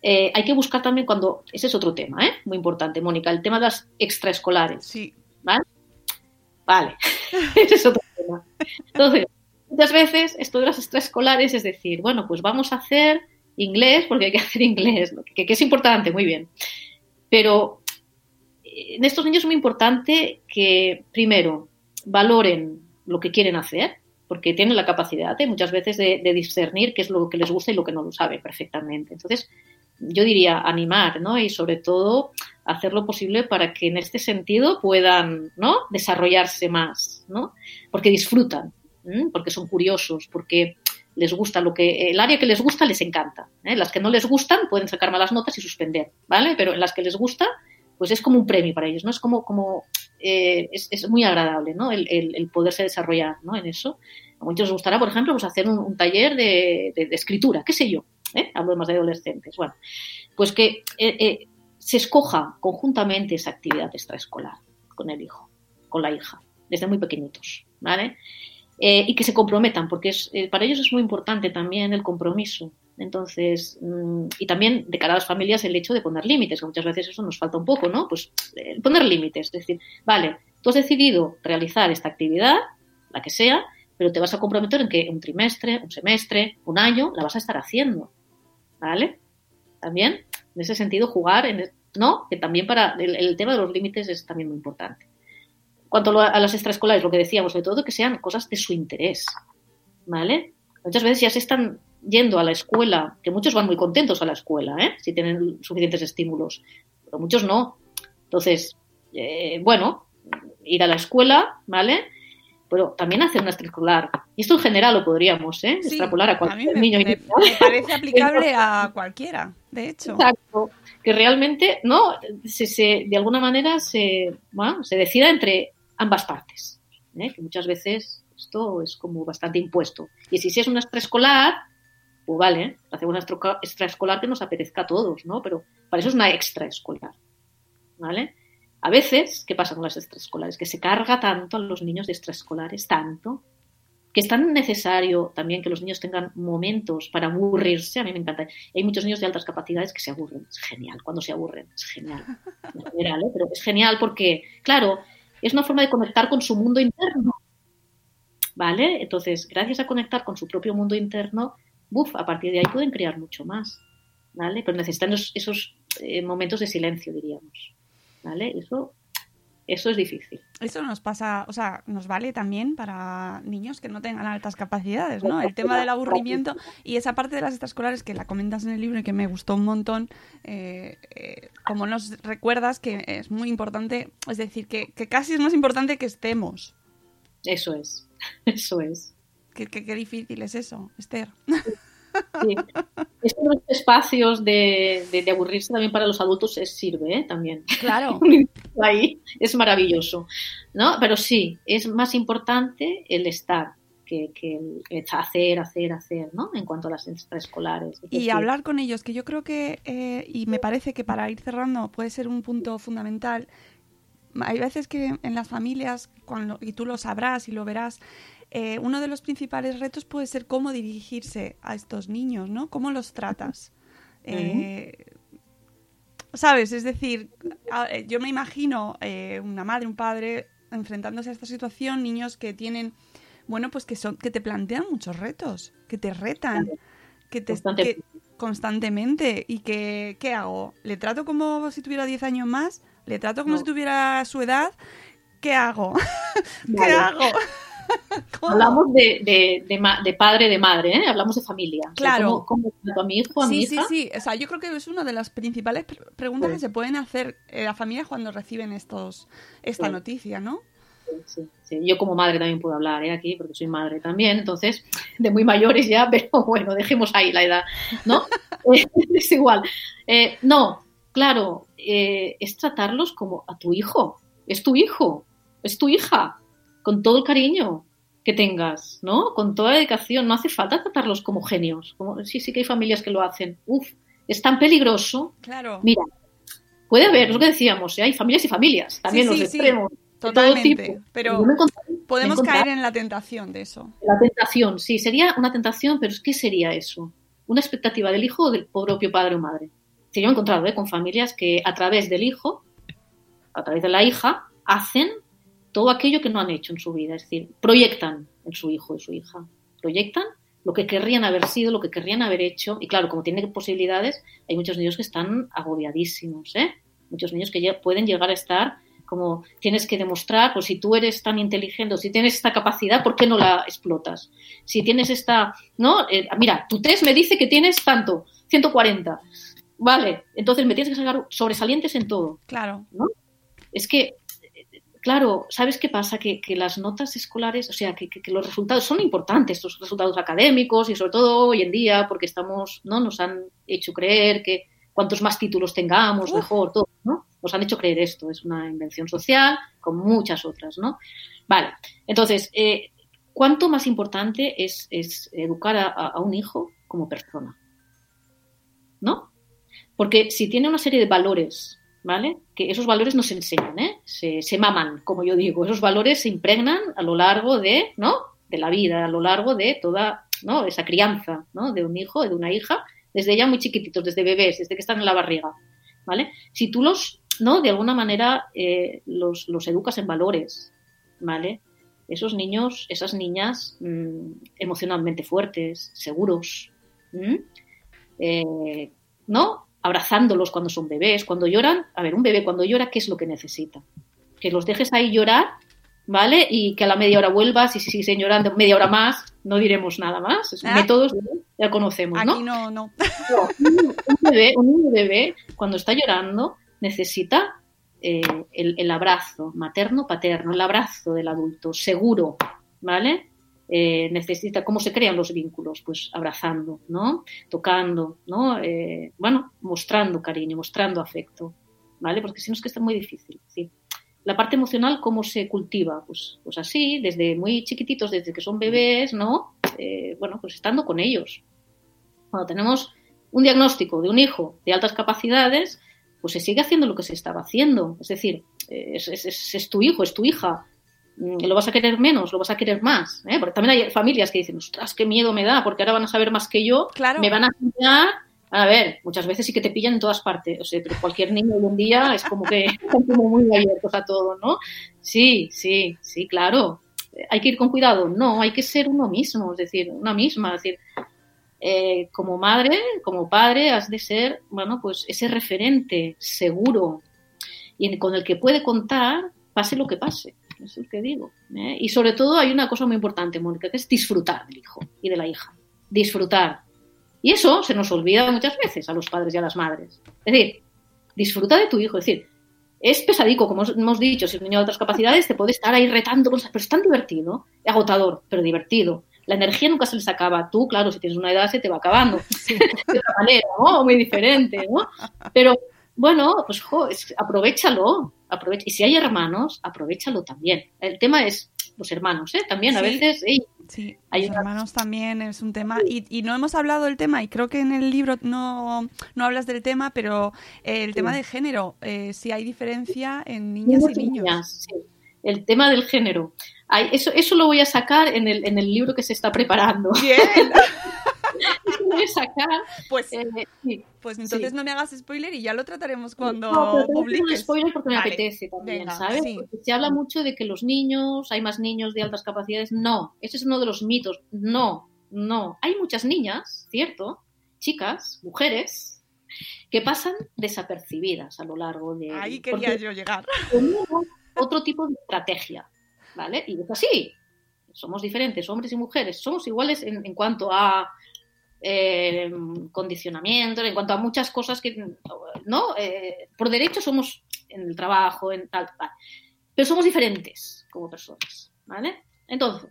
Speaker 4: eh, hay que buscar también cuando, ese es otro tema, ¿eh? Muy importante, Mónica, el tema de las extraescolares.
Speaker 3: Sí.
Speaker 4: ¿Vale? Vale, ese es otro tema. Entonces, muchas veces esto de las extraescolares es decir, bueno, pues vamos a hacer inglés porque hay que hacer inglés, que, es importante, muy bien. Pero eh, en estos niños es muy importante que, primero, valoren lo que quieren hacer, porque tienen la capacidad ¿eh? muchas veces de, de discernir qué es lo que les gusta y lo que no lo saben perfectamente. Entonces, yo diría animar, ¿no? Y sobre todo hacer lo posible para que en este sentido puedan, ¿no? Desarrollarse más, ¿no? Porque disfrutan, porque son curiosos, porque les gusta lo que el área que les gusta les encanta. ¿eh? Las que no les gustan pueden sacar malas notas y suspender, ¿vale? Pero en las que les gusta, pues es como un premio para ellos, ¿no? Es como, como eh, es, muy agradable, ¿no? El, el- el poderse desarrollar, ¿no? En eso. A muchos les gustará, por ejemplo, pues hacer un, taller de escritura, qué sé yo, ¿eh? Hablo más de adolescentes. Bueno, pues que eh, eh, se escoja conjuntamente esa actividad extraescolar con el hijo, con la hija, desde muy pequeñitos, ¿vale? Eh, y que se comprometan, porque es, eh, para ellos es muy importante también el compromiso. Entonces, mm, y también de cara a las familias el hecho de poner límites, que muchas veces eso nos falta un poco, ¿no? Pues eh, poner límites, es decir, vale, tú has decidido realizar esta actividad, la que sea, pero te vas a comprometer en que un trimestre, un semestre, un año, la vas a estar haciendo, ¿vale? También, en ese sentido, jugar, en, ¿no? Que también para el, el tema de los límites es también muy importante. Cuanto a las extraescolares, lo que decíamos, sobre todo que sean cosas de su interés, ¿vale? Muchas veces ya se están yendo a la escuela, que muchos van muy contentos a la escuela, ¿eh? Si tienen suficientes estímulos, pero muchos no. Entonces, eh, bueno, ir a la escuela, ¿vale? Pero también hacer una extraescolar. Y esto en general lo podríamos, ¿eh?
Speaker 3: Sí,
Speaker 4: Extrapolar a
Speaker 3: a mí
Speaker 4: cualquier
Speaker 3: me,
Speaker 4: niño.
Speaker 3: me parece aplicable a cualquiera, de hecho.
Speaker 4: Exacto. Que realmente, ¿no? Se, se- de alguna manera se, bueno, se decida entre ambas partes. ¿eh? Que muchas veces esto es como bastante impuesto. Y si, es una extraescolar, pues vale, hacemos una extra- extraescolar que nos apetezca a todos, ¿no? Pero para eso es una extraescolar. ¿Vale? A veces, ¿qué pasa con las extraescolares? Que se carga tanto a los niños de extraescolares, tanto, que es tan necesario también que los niños tengan momentos para aburrirse. A mí me encanta. Hay muchos niños de altas capacidades que se aburren. Es genial cuando se aburren. Es genial. En general, ¿eh? Pero es genial porque, claro, es una forma de conectar con su mundo interno. ¿Vale? Entonces, gracias a conectar con su propio mundo interno, buf, a partir de ahí pueden crear mucho más. ¿Vale? Pero necesitan esos, esos, eh, momentos de silencio, diríamos. ¿Vale? Eso, eso es difícil.
Speaker 3: Eso nos pasa, o sea, nos vale también para niños que no tengan altas capacidades, ¿no? El tema del aburrimiento y esa parte de las extraescolares que la comentas en el libro y que me gustó un montón, eh, eh, como nos recuerdas que es muy importante, es decir, que, que casi es más importante que estemos.
Speaker 4: Eso es. Eso es.
Speaker 3: Qué, qué- qué difícil es eso, Esther.
Speaker 4: Sí. Estos espacios de, de- de aburrirse también para los adultos es, sirve, ¿eh? También.
Speaker 3: Claro.
Speaker 4: Ahí es maravilloso, ¿no? Pero sí, es más importante el estar que, que el hacer, hacer, hacer, ¿no? En cuanto a las extraescolares. Es
Speaker 3: Y
Speaker 4: decir,
Speaker 3: hablar con ellos, que yo creo que, eh, y me parece que para ir cerrando puede ser un punto fundamental. Hay veces que en las familias, cuando, y tú lo sabrás y lo verás, eh, uno de los principales retos puede ser cómo dirigirse a estos niños, ¿no? ¿Cómo los tratas? Eh, ¿Sabes? Es decir, eh, yo me imagino eh, una madre, un padre enfrentándose a esta situación, niños que tienen, bueno, pues que son, que te plantean muchos retos, que te retan, que te
Speaker 4: Constante-
Speaker 3: que- constantemente y que ¿qué hago? ¿Le trato como si tuviera 10 años más? ¿Le trato como
Speaker 4: No.
Speaker 3: si tuviera su edad? ¿Qué hago? ¿Qué
Speaker 4: Vale.
Speaker 3: hago? ¿Cómo?
Speaker 4: Hablamos de, de, de, ma- de padre, de madre, ¿eh? Hablamos de familia. O sea,
Speaker 3: Claro.
Speaker 4: ¿Cómo, cómo trato a mi hijo, a mi
Speaker 3: Sí, sí,
Speaker 4: hija?
Speaker 3: sí. O sea, yo creo que es una de las principales pre- preguntas
Speaker 4: Sí.
Speaker 3: que se pueden hacer eh, las familias cuando reciben estos esta
Speaker 4: Sí.
Speaker 3: noticia, ¿no?
Speaker 4: Sí, sí. Yo como madre también puedo hablar ¿eh? aquí, porque soy madre también, entonces, de muy mayores ya, pero bueno, dejemos ahí la edad, ¿no? Eh, es igual. Eh, no, claro, eh, es tratarlos como a tu hijo, es tu hijo, es tu hija, con todo el cariño, que tengas, ¿no? Con toda la dedicación, no hace falta tratarlos como genios. Como, sí, sí que hay familias que lo hacen. Uf, es tan peligroso.
Speaker 3: Claro.
Speaker 4: Mira, puede haber, es lo que decíamos, ¿eh? hay familias y familias, también
Speaker 3: Sí,
Speaker 4: los
Speaker 3: sí, sí,
Speaker 4: extremos. de todo tipo.
Speaker 3: Pero podemos caer en la tentación de eso.
Speaker 4: La tentación, sí, sería una tentación, pero ¿qué sería eso? Una expectativa del hijo o del propio padre o madre. Sí, yo he encontrado ¿eh? con familias que a través del hijo, a través de la hija, hacen todo aquello que no han hecho en su vida. Es decir, proyectan en su hijo y su hija. Proyectan lo que querrían haber sido, lo que querrían haber hecho. Y claro, como tienen posibilidades, hay muchos niños que están agobiadísimos, ¿eh? Muchos niños que ya pueden llegar a estar como tienes que demostrar, pues si tú eres tan inteligente, o si tienes esta capacidad, ¿por qué no la explotas? Si tienes esta, ¿no? Eh, mira, tu test me dice que tienes tanto, 140. Vale, entonces me tienes que sacar sobresalientes en todo.
Speaker 3: Claro.
Speaker 4: ¿no? Es que, claro, ¿sabes qué pasa? Que, que las notas escolares, o sea, que, que- que los resultados son importantes, los resultados académicos y sobre todo hoy en día, porque estamos, ¿no? Nos han hecho creer que cuantos más títulos tengamos,
Speaker 3: Uf.
Speaker 4: mejor, todo, ¿no? Nos han hecho creer esto, es una invención social con muchas otras, ¿no? Vale, entonces, eh, ¿cuánto más importante es, es educar a, a- a un hijo como persona? ¿No? Porque si tiene una serie de valores, ¿vale? Que esos valores no se enseñan, ¿eh? Se, se maman, como yo digo. Esos valores se impregnan a lo largo de, ¿no? De la vida, a lo largo de toda, ¿no? Esa crianza, ¿no? De un hijo, de una hija, desde ya muy chiquititos, desde bebés, desde que están en la barriga, ¿vale? Si tú los, ¿no? De alguna manera eh, los, los educas en valores, ¿vale? Esos niños, esas niñas mm, emocionalmente fuertes, seguros. Eh, ¿no? Abrazándolos cuando son bebés, cuando lloran. A ver, un bebé cuando llora, ¿qué es lo que necesita? Que los dejes ahí llorar, ¿vale? Y que a la media hora vuelvas y si siguen llorando media hora más, no diremos nada más. Es-
Speaker 3: Ah.
Speaker 4: Métodos ya conocemos, ¿no?
Speaker 3: Aquí no, no.
Speaker 4: un bebé, un bebé, cuando está llorando, necesita eh, el, el abrazo materno-paterno, el abrazo del adulto, seguro, ¿vale? Eh, necesita, ¿cómo se crean los vínculos? Pues abrazando, ¿no? Tocando, ¿no? Eh, bueno, mostrando cariño, mostrando afecto, ¿vale? Porque si no es que está muy difícil, sí. La parte emocional, ¿cómo se cultiva? Pues, pues así, desde muy chiquititos, desde que son bebés, ¿no? Eh, bueno, pues estando con ellos. Cuando tenemos un diagnóstico de un hijo de altas capacidades, pues se sigue haciendo lo que se estaba haciendo. Es decir, eh, es, es- es- es tu hijo, es tu hija. Lo vas a querer menos, lo vas a querer más. ¿eh? Porque también hay familias que dicen, ostras, qué miedo me da, porque ahora van a saber más que yo,
Speaker 3: Claro.
Speaker 4: me van a pillar. A ver, muchas veces sí que te pillan en todas partes. O sea, pero cualquier niño hoy en día es como que están como muy abiertos a todo, ¿no? Sí, sí, sí, claro. ¿Hay que ir con cuidado? No, hay que ser uno mismo, es decir, una misma. Es decir, eh, como madre, como padre, has de ser, bueno, pues ese referente seguro y con el que puede contar, pase lo que pase. Eso es lo que digo. ¿eh? Y sobre todo hay una cosa muy importante, Mónica, que es disfrutar del hijo y de la hija. Disfrutar. Y eso se nos olvida muchas veces a los padres y a las madres. Es decir, disfruta de tu hijo. Es decir, es pesadico, como hemos dicho, si es un niño de otras capacidades, te puede estar ahí retando cosas, pero es tan divertido, agotador, pero divertido. La energía nunca se les acaba. Tú, claro, si tienes una edad se te va acabando. De otra manera, ¿no? Muy diferente, ¿no? Pero, bueno, pues, jo, es- aprovechalo. Aprovecha. Y si hay hermanos, aprovechalo también. El tema es los hermanos, ¿eh? También a veces,
Speaker 3: Sí,
Speaker 4: Hay
Speaker 3: los
Speaker 4: una-
Speaker 3: hermanos también es un tema. Y, y no hemos hablado del tema, y creo que en el libro no, no hablas del tema, pero eh, el tema de género, eh, si hay diferencia en niñas y niños.
Speaker 4: niñas, sí. El tema del género. Ay, eso, eso lo voy a sacar en el, en el libro que se está preparando.
Speaker 3: Bien, Pues,
Speaker 4: eh, sí.
Speaker 3: pues entonces
Speaker 4: sí.
Speaker 3: no me hagas spoiler y ya lo trataremos cuando
Speaker 4: No,
Speaker 3: publiques.
Speaker 4: spoiler porque me
Speaker 3: Vale,
Speaker 4: apetece también,
Speaker 3: venga,
Speaker 4: ¿sabes?
Speaker 3: sí.
Speaker 4: Porque se habla mucho de que los niños, hay más niños de altas capacidades. No, ese es uno de los mitos. No, no. Hay muchas niñas, ¿cierto? Chicas, mujeres, que pasan desapercibidas a lo largo de...
Speaker 3: Ahí quería yo llegar.
Speaker 4: otro tipo de estrategia, ¿vale? Y es así. Somos diferentes, hombres y mujeres. Somos iguales en, en cuanto a eh, condicionamiento, en cuanto a muchas cosas que, ¿no? Eh, por derecho somos en el trabajo, en tal, tal. Pero somos diferentes como personas, ¿vale? Entonces,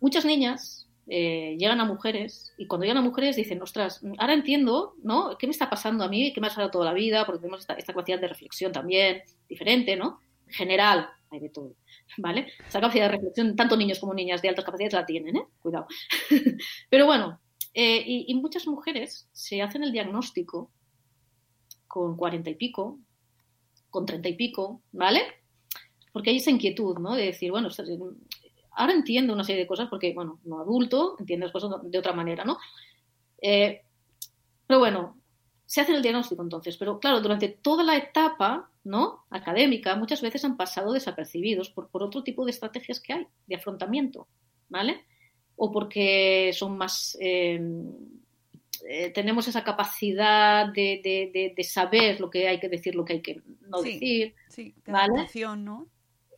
Speaker 4: muchas niñas eh, llegan a mujeres y cuando llegan a mujeres dicen, ostras, ahora entiendo, ¿no? ¿Qué me está pasando a mí? ¿Qué me ha pasado toda la vida? Porque tenemos esta, esta capacidad de reflexión también diferente, ¿no? En general, hay de todo, ¿vale? Esa capacidad de reflexión, tanto niños como niñas de altas capacidades la tienen, ¿eh? Cuidado. Pero bueno, eh, y, muchas mujeres se hacen el diagnóstico con cuarenta y pico, con treinta y pico, ¿vale? Porque hay esa inquietud, ¿no? De decir, bueno, ahora entiendo una serie de cosas porque, bueno, no adulto, entiendo las cosas de otra manera, ¿no? Eh, pero bueno, se hace el diagnóstico entonces, pero claro, durante toda la etapa ¿no? académica muchas veces han pasado desapercibidos por, por otro tipo de estrategias que hay de afrontamiento, ¿vale? O porque son más... eh, eh, tenemos esa capacidad de, de- de- de saber lo que hay que decir, lo que hay que no
Speaker 3: Sí,
Speaker 4: decir.
Speaker 3: Sí,
Speaker 4: ¿Vale?
Speaker 3: adaptación, ¿no?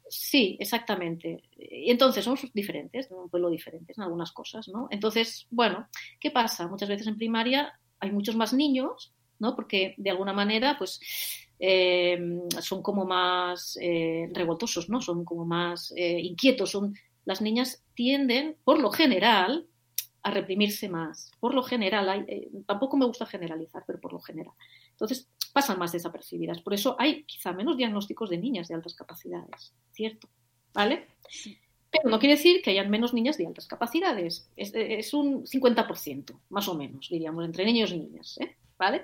Speaker 4: Sí, exactamente. Y entonces somos diferentes, de un pueblo diferentes en algunas cosas, ¿no? Entonces, bueno, ¿qué pasa? Muchas veces en primaria hay muchos más niños, ¿no? Porque de alguna manera, pues, eh, son como más eh, revoltosos, ¿no? Son como más eh, inquietos. Son, las niñas tienden, por lo general, a reprimirse más. Por lo general, hay- eh, tampoco me gusta generalizar, pero por lo general. Entonces, pasan más desapercibidas. Por eso hay quizá menos diagnósticos de niñas de altas capacidades, ¿cierto? ¿Vale? Pero no quiere decir que hayan menos niñas de altas capacidades. Es, es un 50%, más o menos, diríamos, entre niños y niñas, ¿eh? ¿vale?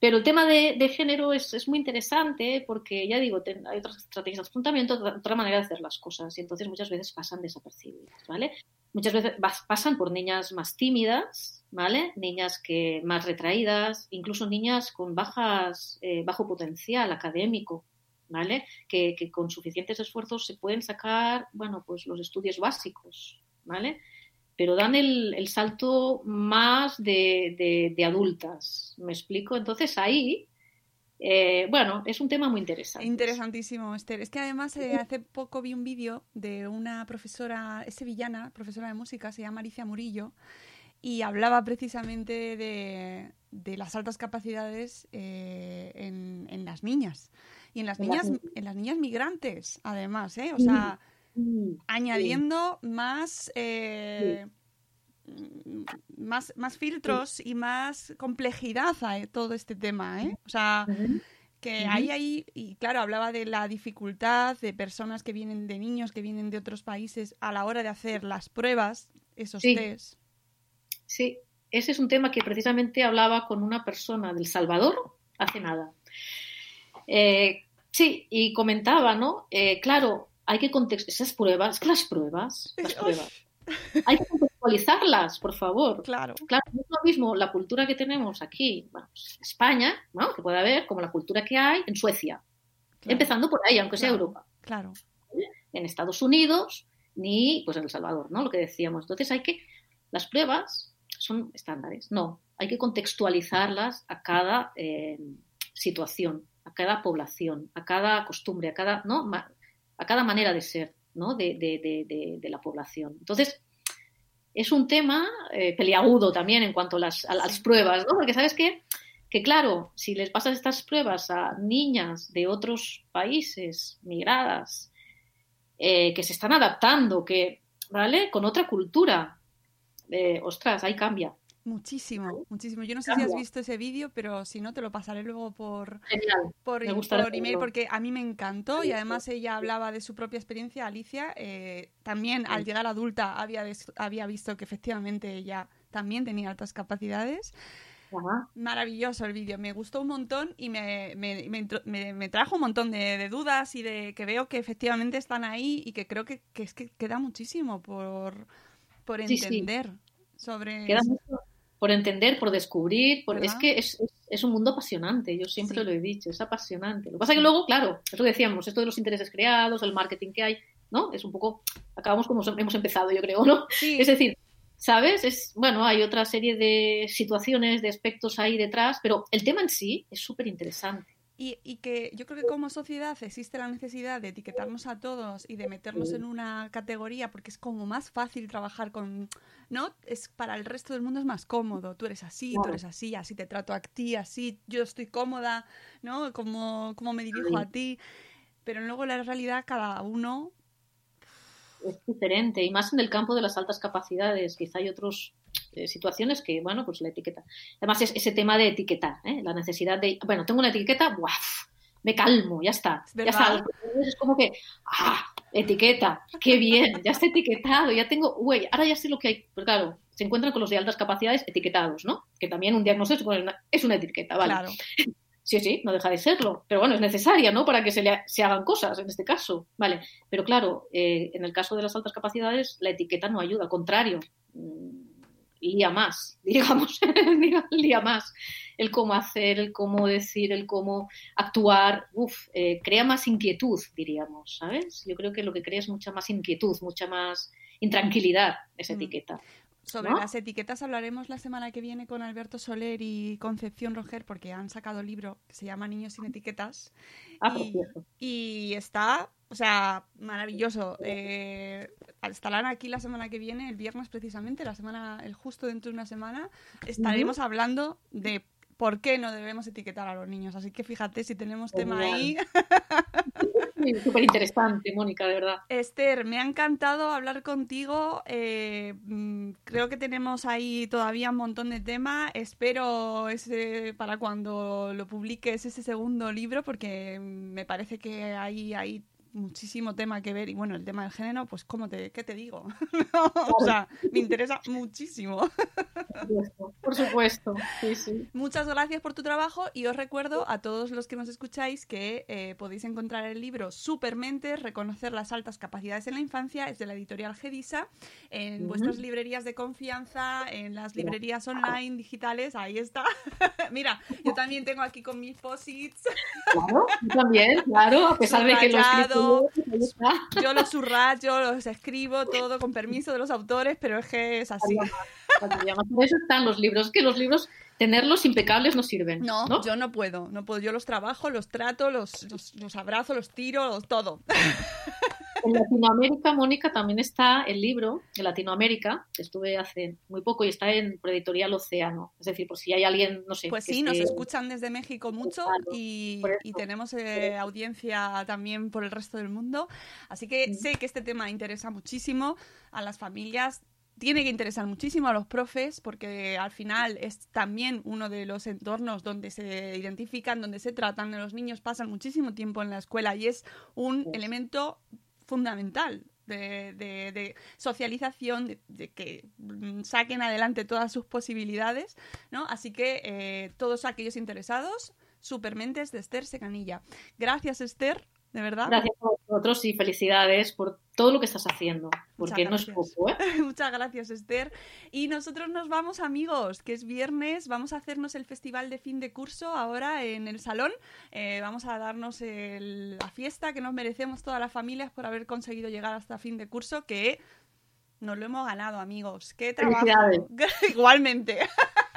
Speaker 4: Pero el tema de, género es, muy interesante porque, ya digo, hay otras estrategias de afrontamiento, otra manera de hacer las cosas y entonces muchas veces pasan desapercibidas, ¿vale? Muchas veces pasan por niñas más tímidas, ¿vale? Niñas que más retraídas, incluso niñas con bajas, eh, bajo potencial académico, ¿vale? Que, que con suficientes esfuerzos se pueden sacar, bueno, pues los estudios básicos, ¿vale? Pero dan el, el salto más de, de- de adultas, ¿me explico? Entonces ahí, eh, bueno, es un tema muy interesante.
Speaker 3: Interesantísimo, Esther. Es que además eh, hace poco vi un vídeo de una profesora, es sevillana, profesora de música, se llama Alicia Murillo, y hablaba precisamente de, de las altas capacidades eh, en, en las niñas. Y en las niñas. en las niñas migrantes, además, ¿eh? O sea,
Speaker 4: Mm,
Speaker 3: añadiendo más, eh, más, más filtros y más complejidad a eh, todo este tema, ¿eh? O sea, que hay ahí, y claro, hablaba de la dificultad de personas que vienen, de niños que vienen de otros países a la hora de hacer las pruebas, esos
Speaker 4: Sí.
Speaker 3: test.
Speaker 4: Sí, ese es un tema que precisamente hablaba con una persona del Salvador hace nada. Eh, sí, y comentaba, ¿no? Eh, claro, hay que contextualizar esas pruebas, que las pruebas, las pruebas, hay que contextualizarlas, por favor.
Speaker 3: Claro.
Speaker 4: Claro, no es lo mismo la cultura que tenemos aquí, bueno, pues, España, ¿no? Que puede haber, como la cultura que hay en Suecia,
Speaker 3: Claro.
Speaker 4: empezando por ahí, aunque sea
Speaker 3: Claro.
Speaker 4: Europa
Speaker 3: Claro.
Speaker 4: en Estados Unidos ni pues en El Salvador, ¿no? Lo que decíamos. Entonces hay que las pruebas son estándares, no, hay que contextualizarlas a cada eh, situación, a cada población, a cada costumbre, a cada, ¿no? A cada manera de ser, ¿no? De, de- de- de- de la población. Entonces es un tema eh, peliagudo también en cuanto a las, a las pruebas, ¿no? Porque sabes qué? que claro, si les pasas estas pruebas a niñas de otros países migradas, eh, que se están adaptando, que, ¿vale? Con otra cultura, eh, ostras, ahí cambia.
Speaker 3: Muchísimo, muchísimo. Yo no sé si has visto ese vídeo, pero si no, te lo pasaré luego por,
Speaker 4: Genial.
Speaker 3: por, por email porque a mí me encantó y además ella hablaba de su propia experiencia, Alicia. eh, también al llegar adulta había, había visto que efectivamente ella también tenía altas capacidades.
Speaker 4: Ajá.
Speaker 3: Maravilloso el vídeo, me gustó un montón y me, me- me trajo un montón de, de dudas y de que veo que efectivamente están ahí y que creo que, que es que queda muchísimo por, por
Speaker 4: sí.
Speaker 3: entender sobre...
Speaker 4: Queda mucho por entender, por descubrir, por... es que es, es- es un mundo apasionante, yo siempre
Speaker 3: Sí.
Speaker 4: lo he dicho, es apasionante. Lo que pasa es que luego, claro, es lo que decíamos, esto de los intereses creados, el marketing que hay, ¿no? Es un poco, acabamos como hemos empezado, yo creo, ¿no?
Speaker 3: Sí.
Speaker 4: Es decir, ¿sabes? Es, bueno, hay otra serie de situaciones, de aspectos ahí detrás, pero el tema en sí es súper interesante.
Speaker 3: Y, y que yo creo que como sociedad existe la necesidad de etiquetarnos a todos y de meternos en una categoría porque es como más fácil trabajar con, ¿no? Es para el resto del mundo es más cómodo. Tú eres así, tú eres así, así te trato a ti, así yo estoy cómoda, ¿no? Como, como me dirijo a ti. Pero luego la realidad cada uno
Speaker 4: es diferente y más en el campo de las altas capacidades. Quizá hay otras situaciones que, bueno, pues la etiqueta. Además, es ese tema de etiquetar, ¿eh? la necesidad de, bueno, tengo una etiqueta, ¡buaf! me calmo, ya está.
Speaker 3: Es
Speaker 4: ya está. Es como que, ah, etiqueta, qué bien, ya está etiquetado, ya tengo, güey, ahora ya sé lo que hay. Pero claro, se encuentran con los de altas capacidades etiquetados, ¿no? Que también un diagnóstico es una, es una etiqueta, ¿vale?
Speaker 3: Claro.
Speaker 4: Sí, sí, no deja de serlo. Pero bueno, es necesaria, ¿no? Para que se, le, se hagan cosas en este caso. Vale. Pero claro, eh, en el caso de las altas capacidades, la etiqueta no ayuda, al contrario. mm, Lía más, digamos, lía más. El cómo hacer, el cómo decir, el cómo actuar, uf, eh, crea más inquietud, diríamos, ¿sabes? Yo creo que lo que crea es mucha más inquietud, mucha más intranquilidad esa
Speaker 3: Mm.
Speaker 4: etiqueta.
Speaker 3: Sobre
Speaker 4: ¿no?
Speaker 3: las etiquetas hablaremos la semana que viene con Alberto Soler y Concepción Roger porque han sacado libro que se llama Niños sin etiquetas
Speaker 4: Ah,
Speaker 3: y, y está, o sea, maravilloso. Eh, estarán aquí la semana que viene, el viernes precisamente, la semana, el justo dentro de una semana, estaremos hablando de por qué no debemos etiquetar a los niños. Así que fíjate si tenemos tema ahí.
Speaker 4: Súper interesante, Mónica, de verdad.
Speaker 3: Esther, me ha encantado hablar contigo. eh, mm, creo que tenemos ahí todavía un montón de tema. Espero ese para cuando lo publiques ese segundo libro, porque me parece que hay, hay muchísimo tema que ver. Y bueno, el tema del género, pues ¿cómo te, ¿qué te digo? o sea, me interesa muchísimo.
Speaker 4: Por supuesto, por supuesto. Sí, sí.
Speaker 3: Muchas gracias por tu trabajo y os recuerdo a todos los que nos escucháis que eh, podéis encontrar el libro Supermentes, reconocer las altas capacidades en la infancia, es de la editorial Gedisa, en vuestras librerías de confianza, en las librerías online, digitales, ahí está. Mira, yo también tengo aquí con mis posits,
Speaker 4: Claro, yo también, claro, a pesar de que los
Speaker 3: Yo los subrayo, los escribo, todo con permiso de los autores, pero es que es así.
Speaker 4: Por eso están los libros, que los libros, tenerlos impecables no sirven.
Speaker 3: No,
Speaker 4: ¿no?
Speaker 3: yo no puedo, no puedo. Yo los trabajo, los trato, los, los, los abrazo, los tiro, todo.
Speaker 4: En Latinoamérica, Mónica, también está el libro de Latinoamérica, que estuve hace muy poco y está en por editorial Océano. Es decir, por si hay alguien, no sé.
Speaker 3: Pues sí, nos escuchan desde México mucho
Speaker 4: Claro,
Speaker 3: y, tenemos eh, audiencia también por el resto del mundo. Así que sé que este tema interesa muchísimo a las familias. Tiene que interesar muchísimo a los profes porque al final es también uno de los entornos donde se identifican, donde se tratan. Los niños pasan muchísimo tiempo en la escuela y es un elemento fundamental de, de- socialización, de, que saquen adelante todas sus posibilidades, ¿no? Así que eh, todos aquellos interesados, Supermentes de Esther Secanilla. Gracias, Esther, de verdad.
Speaker 4: Gracias a vosotros y felicidades por todo lo que estás haciendo, porque no es poco, ¿eh?
Speaker 3: Muchas gracias, Esther. Y nosotros nos vamos, amigos, que es viernes. Vamos a hacernos el festival de fin de curso ahora en el salón. Eh, vamos a darnos el- la fiesta que nos merecemos todas las familias por haber conseguido llegar hasta fin de curso, que nos lo hemos ganado, amigos. ¡Qué trabajo! Igualmente.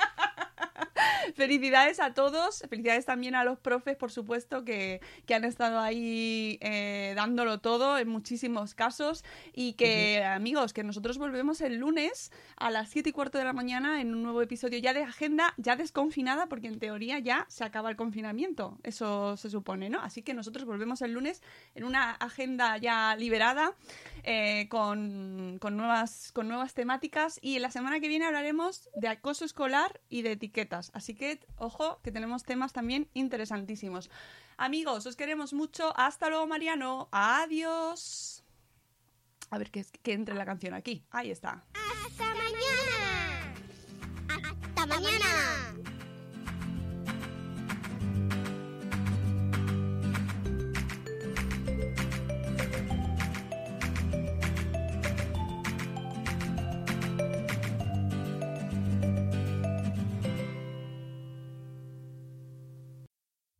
Speaker 3: Felicidades a todos, felicidades también a los profes, por supuesto, que, que han estado ahí eh, dándolo todo en muchísimos casos. Y que, amigos, que nosotros volvemos el lunes a las 7 y cuarto de la mañana en un nuevo episodio ya de agenda, ya desconfinada, porque en teoría ya se acaba el confinamiento, eso se supone, ¿no? Así que nosotros volvemos el lunes en una agenda ya liberada, eh, con, con nuevas, con nuevas temáticas. Y la semana que viene hablaremos de acoso escolar y de etiquetas. Así ojo, que tenemos temas también interesantísimos. Amigos, os queremos mucho. Hasta luego, Mariano. Adiós. A ver que, que entre la canción aquí. Ahí está.
Speaker 2: ¡Hasta mañana! ¡Hasta mañana!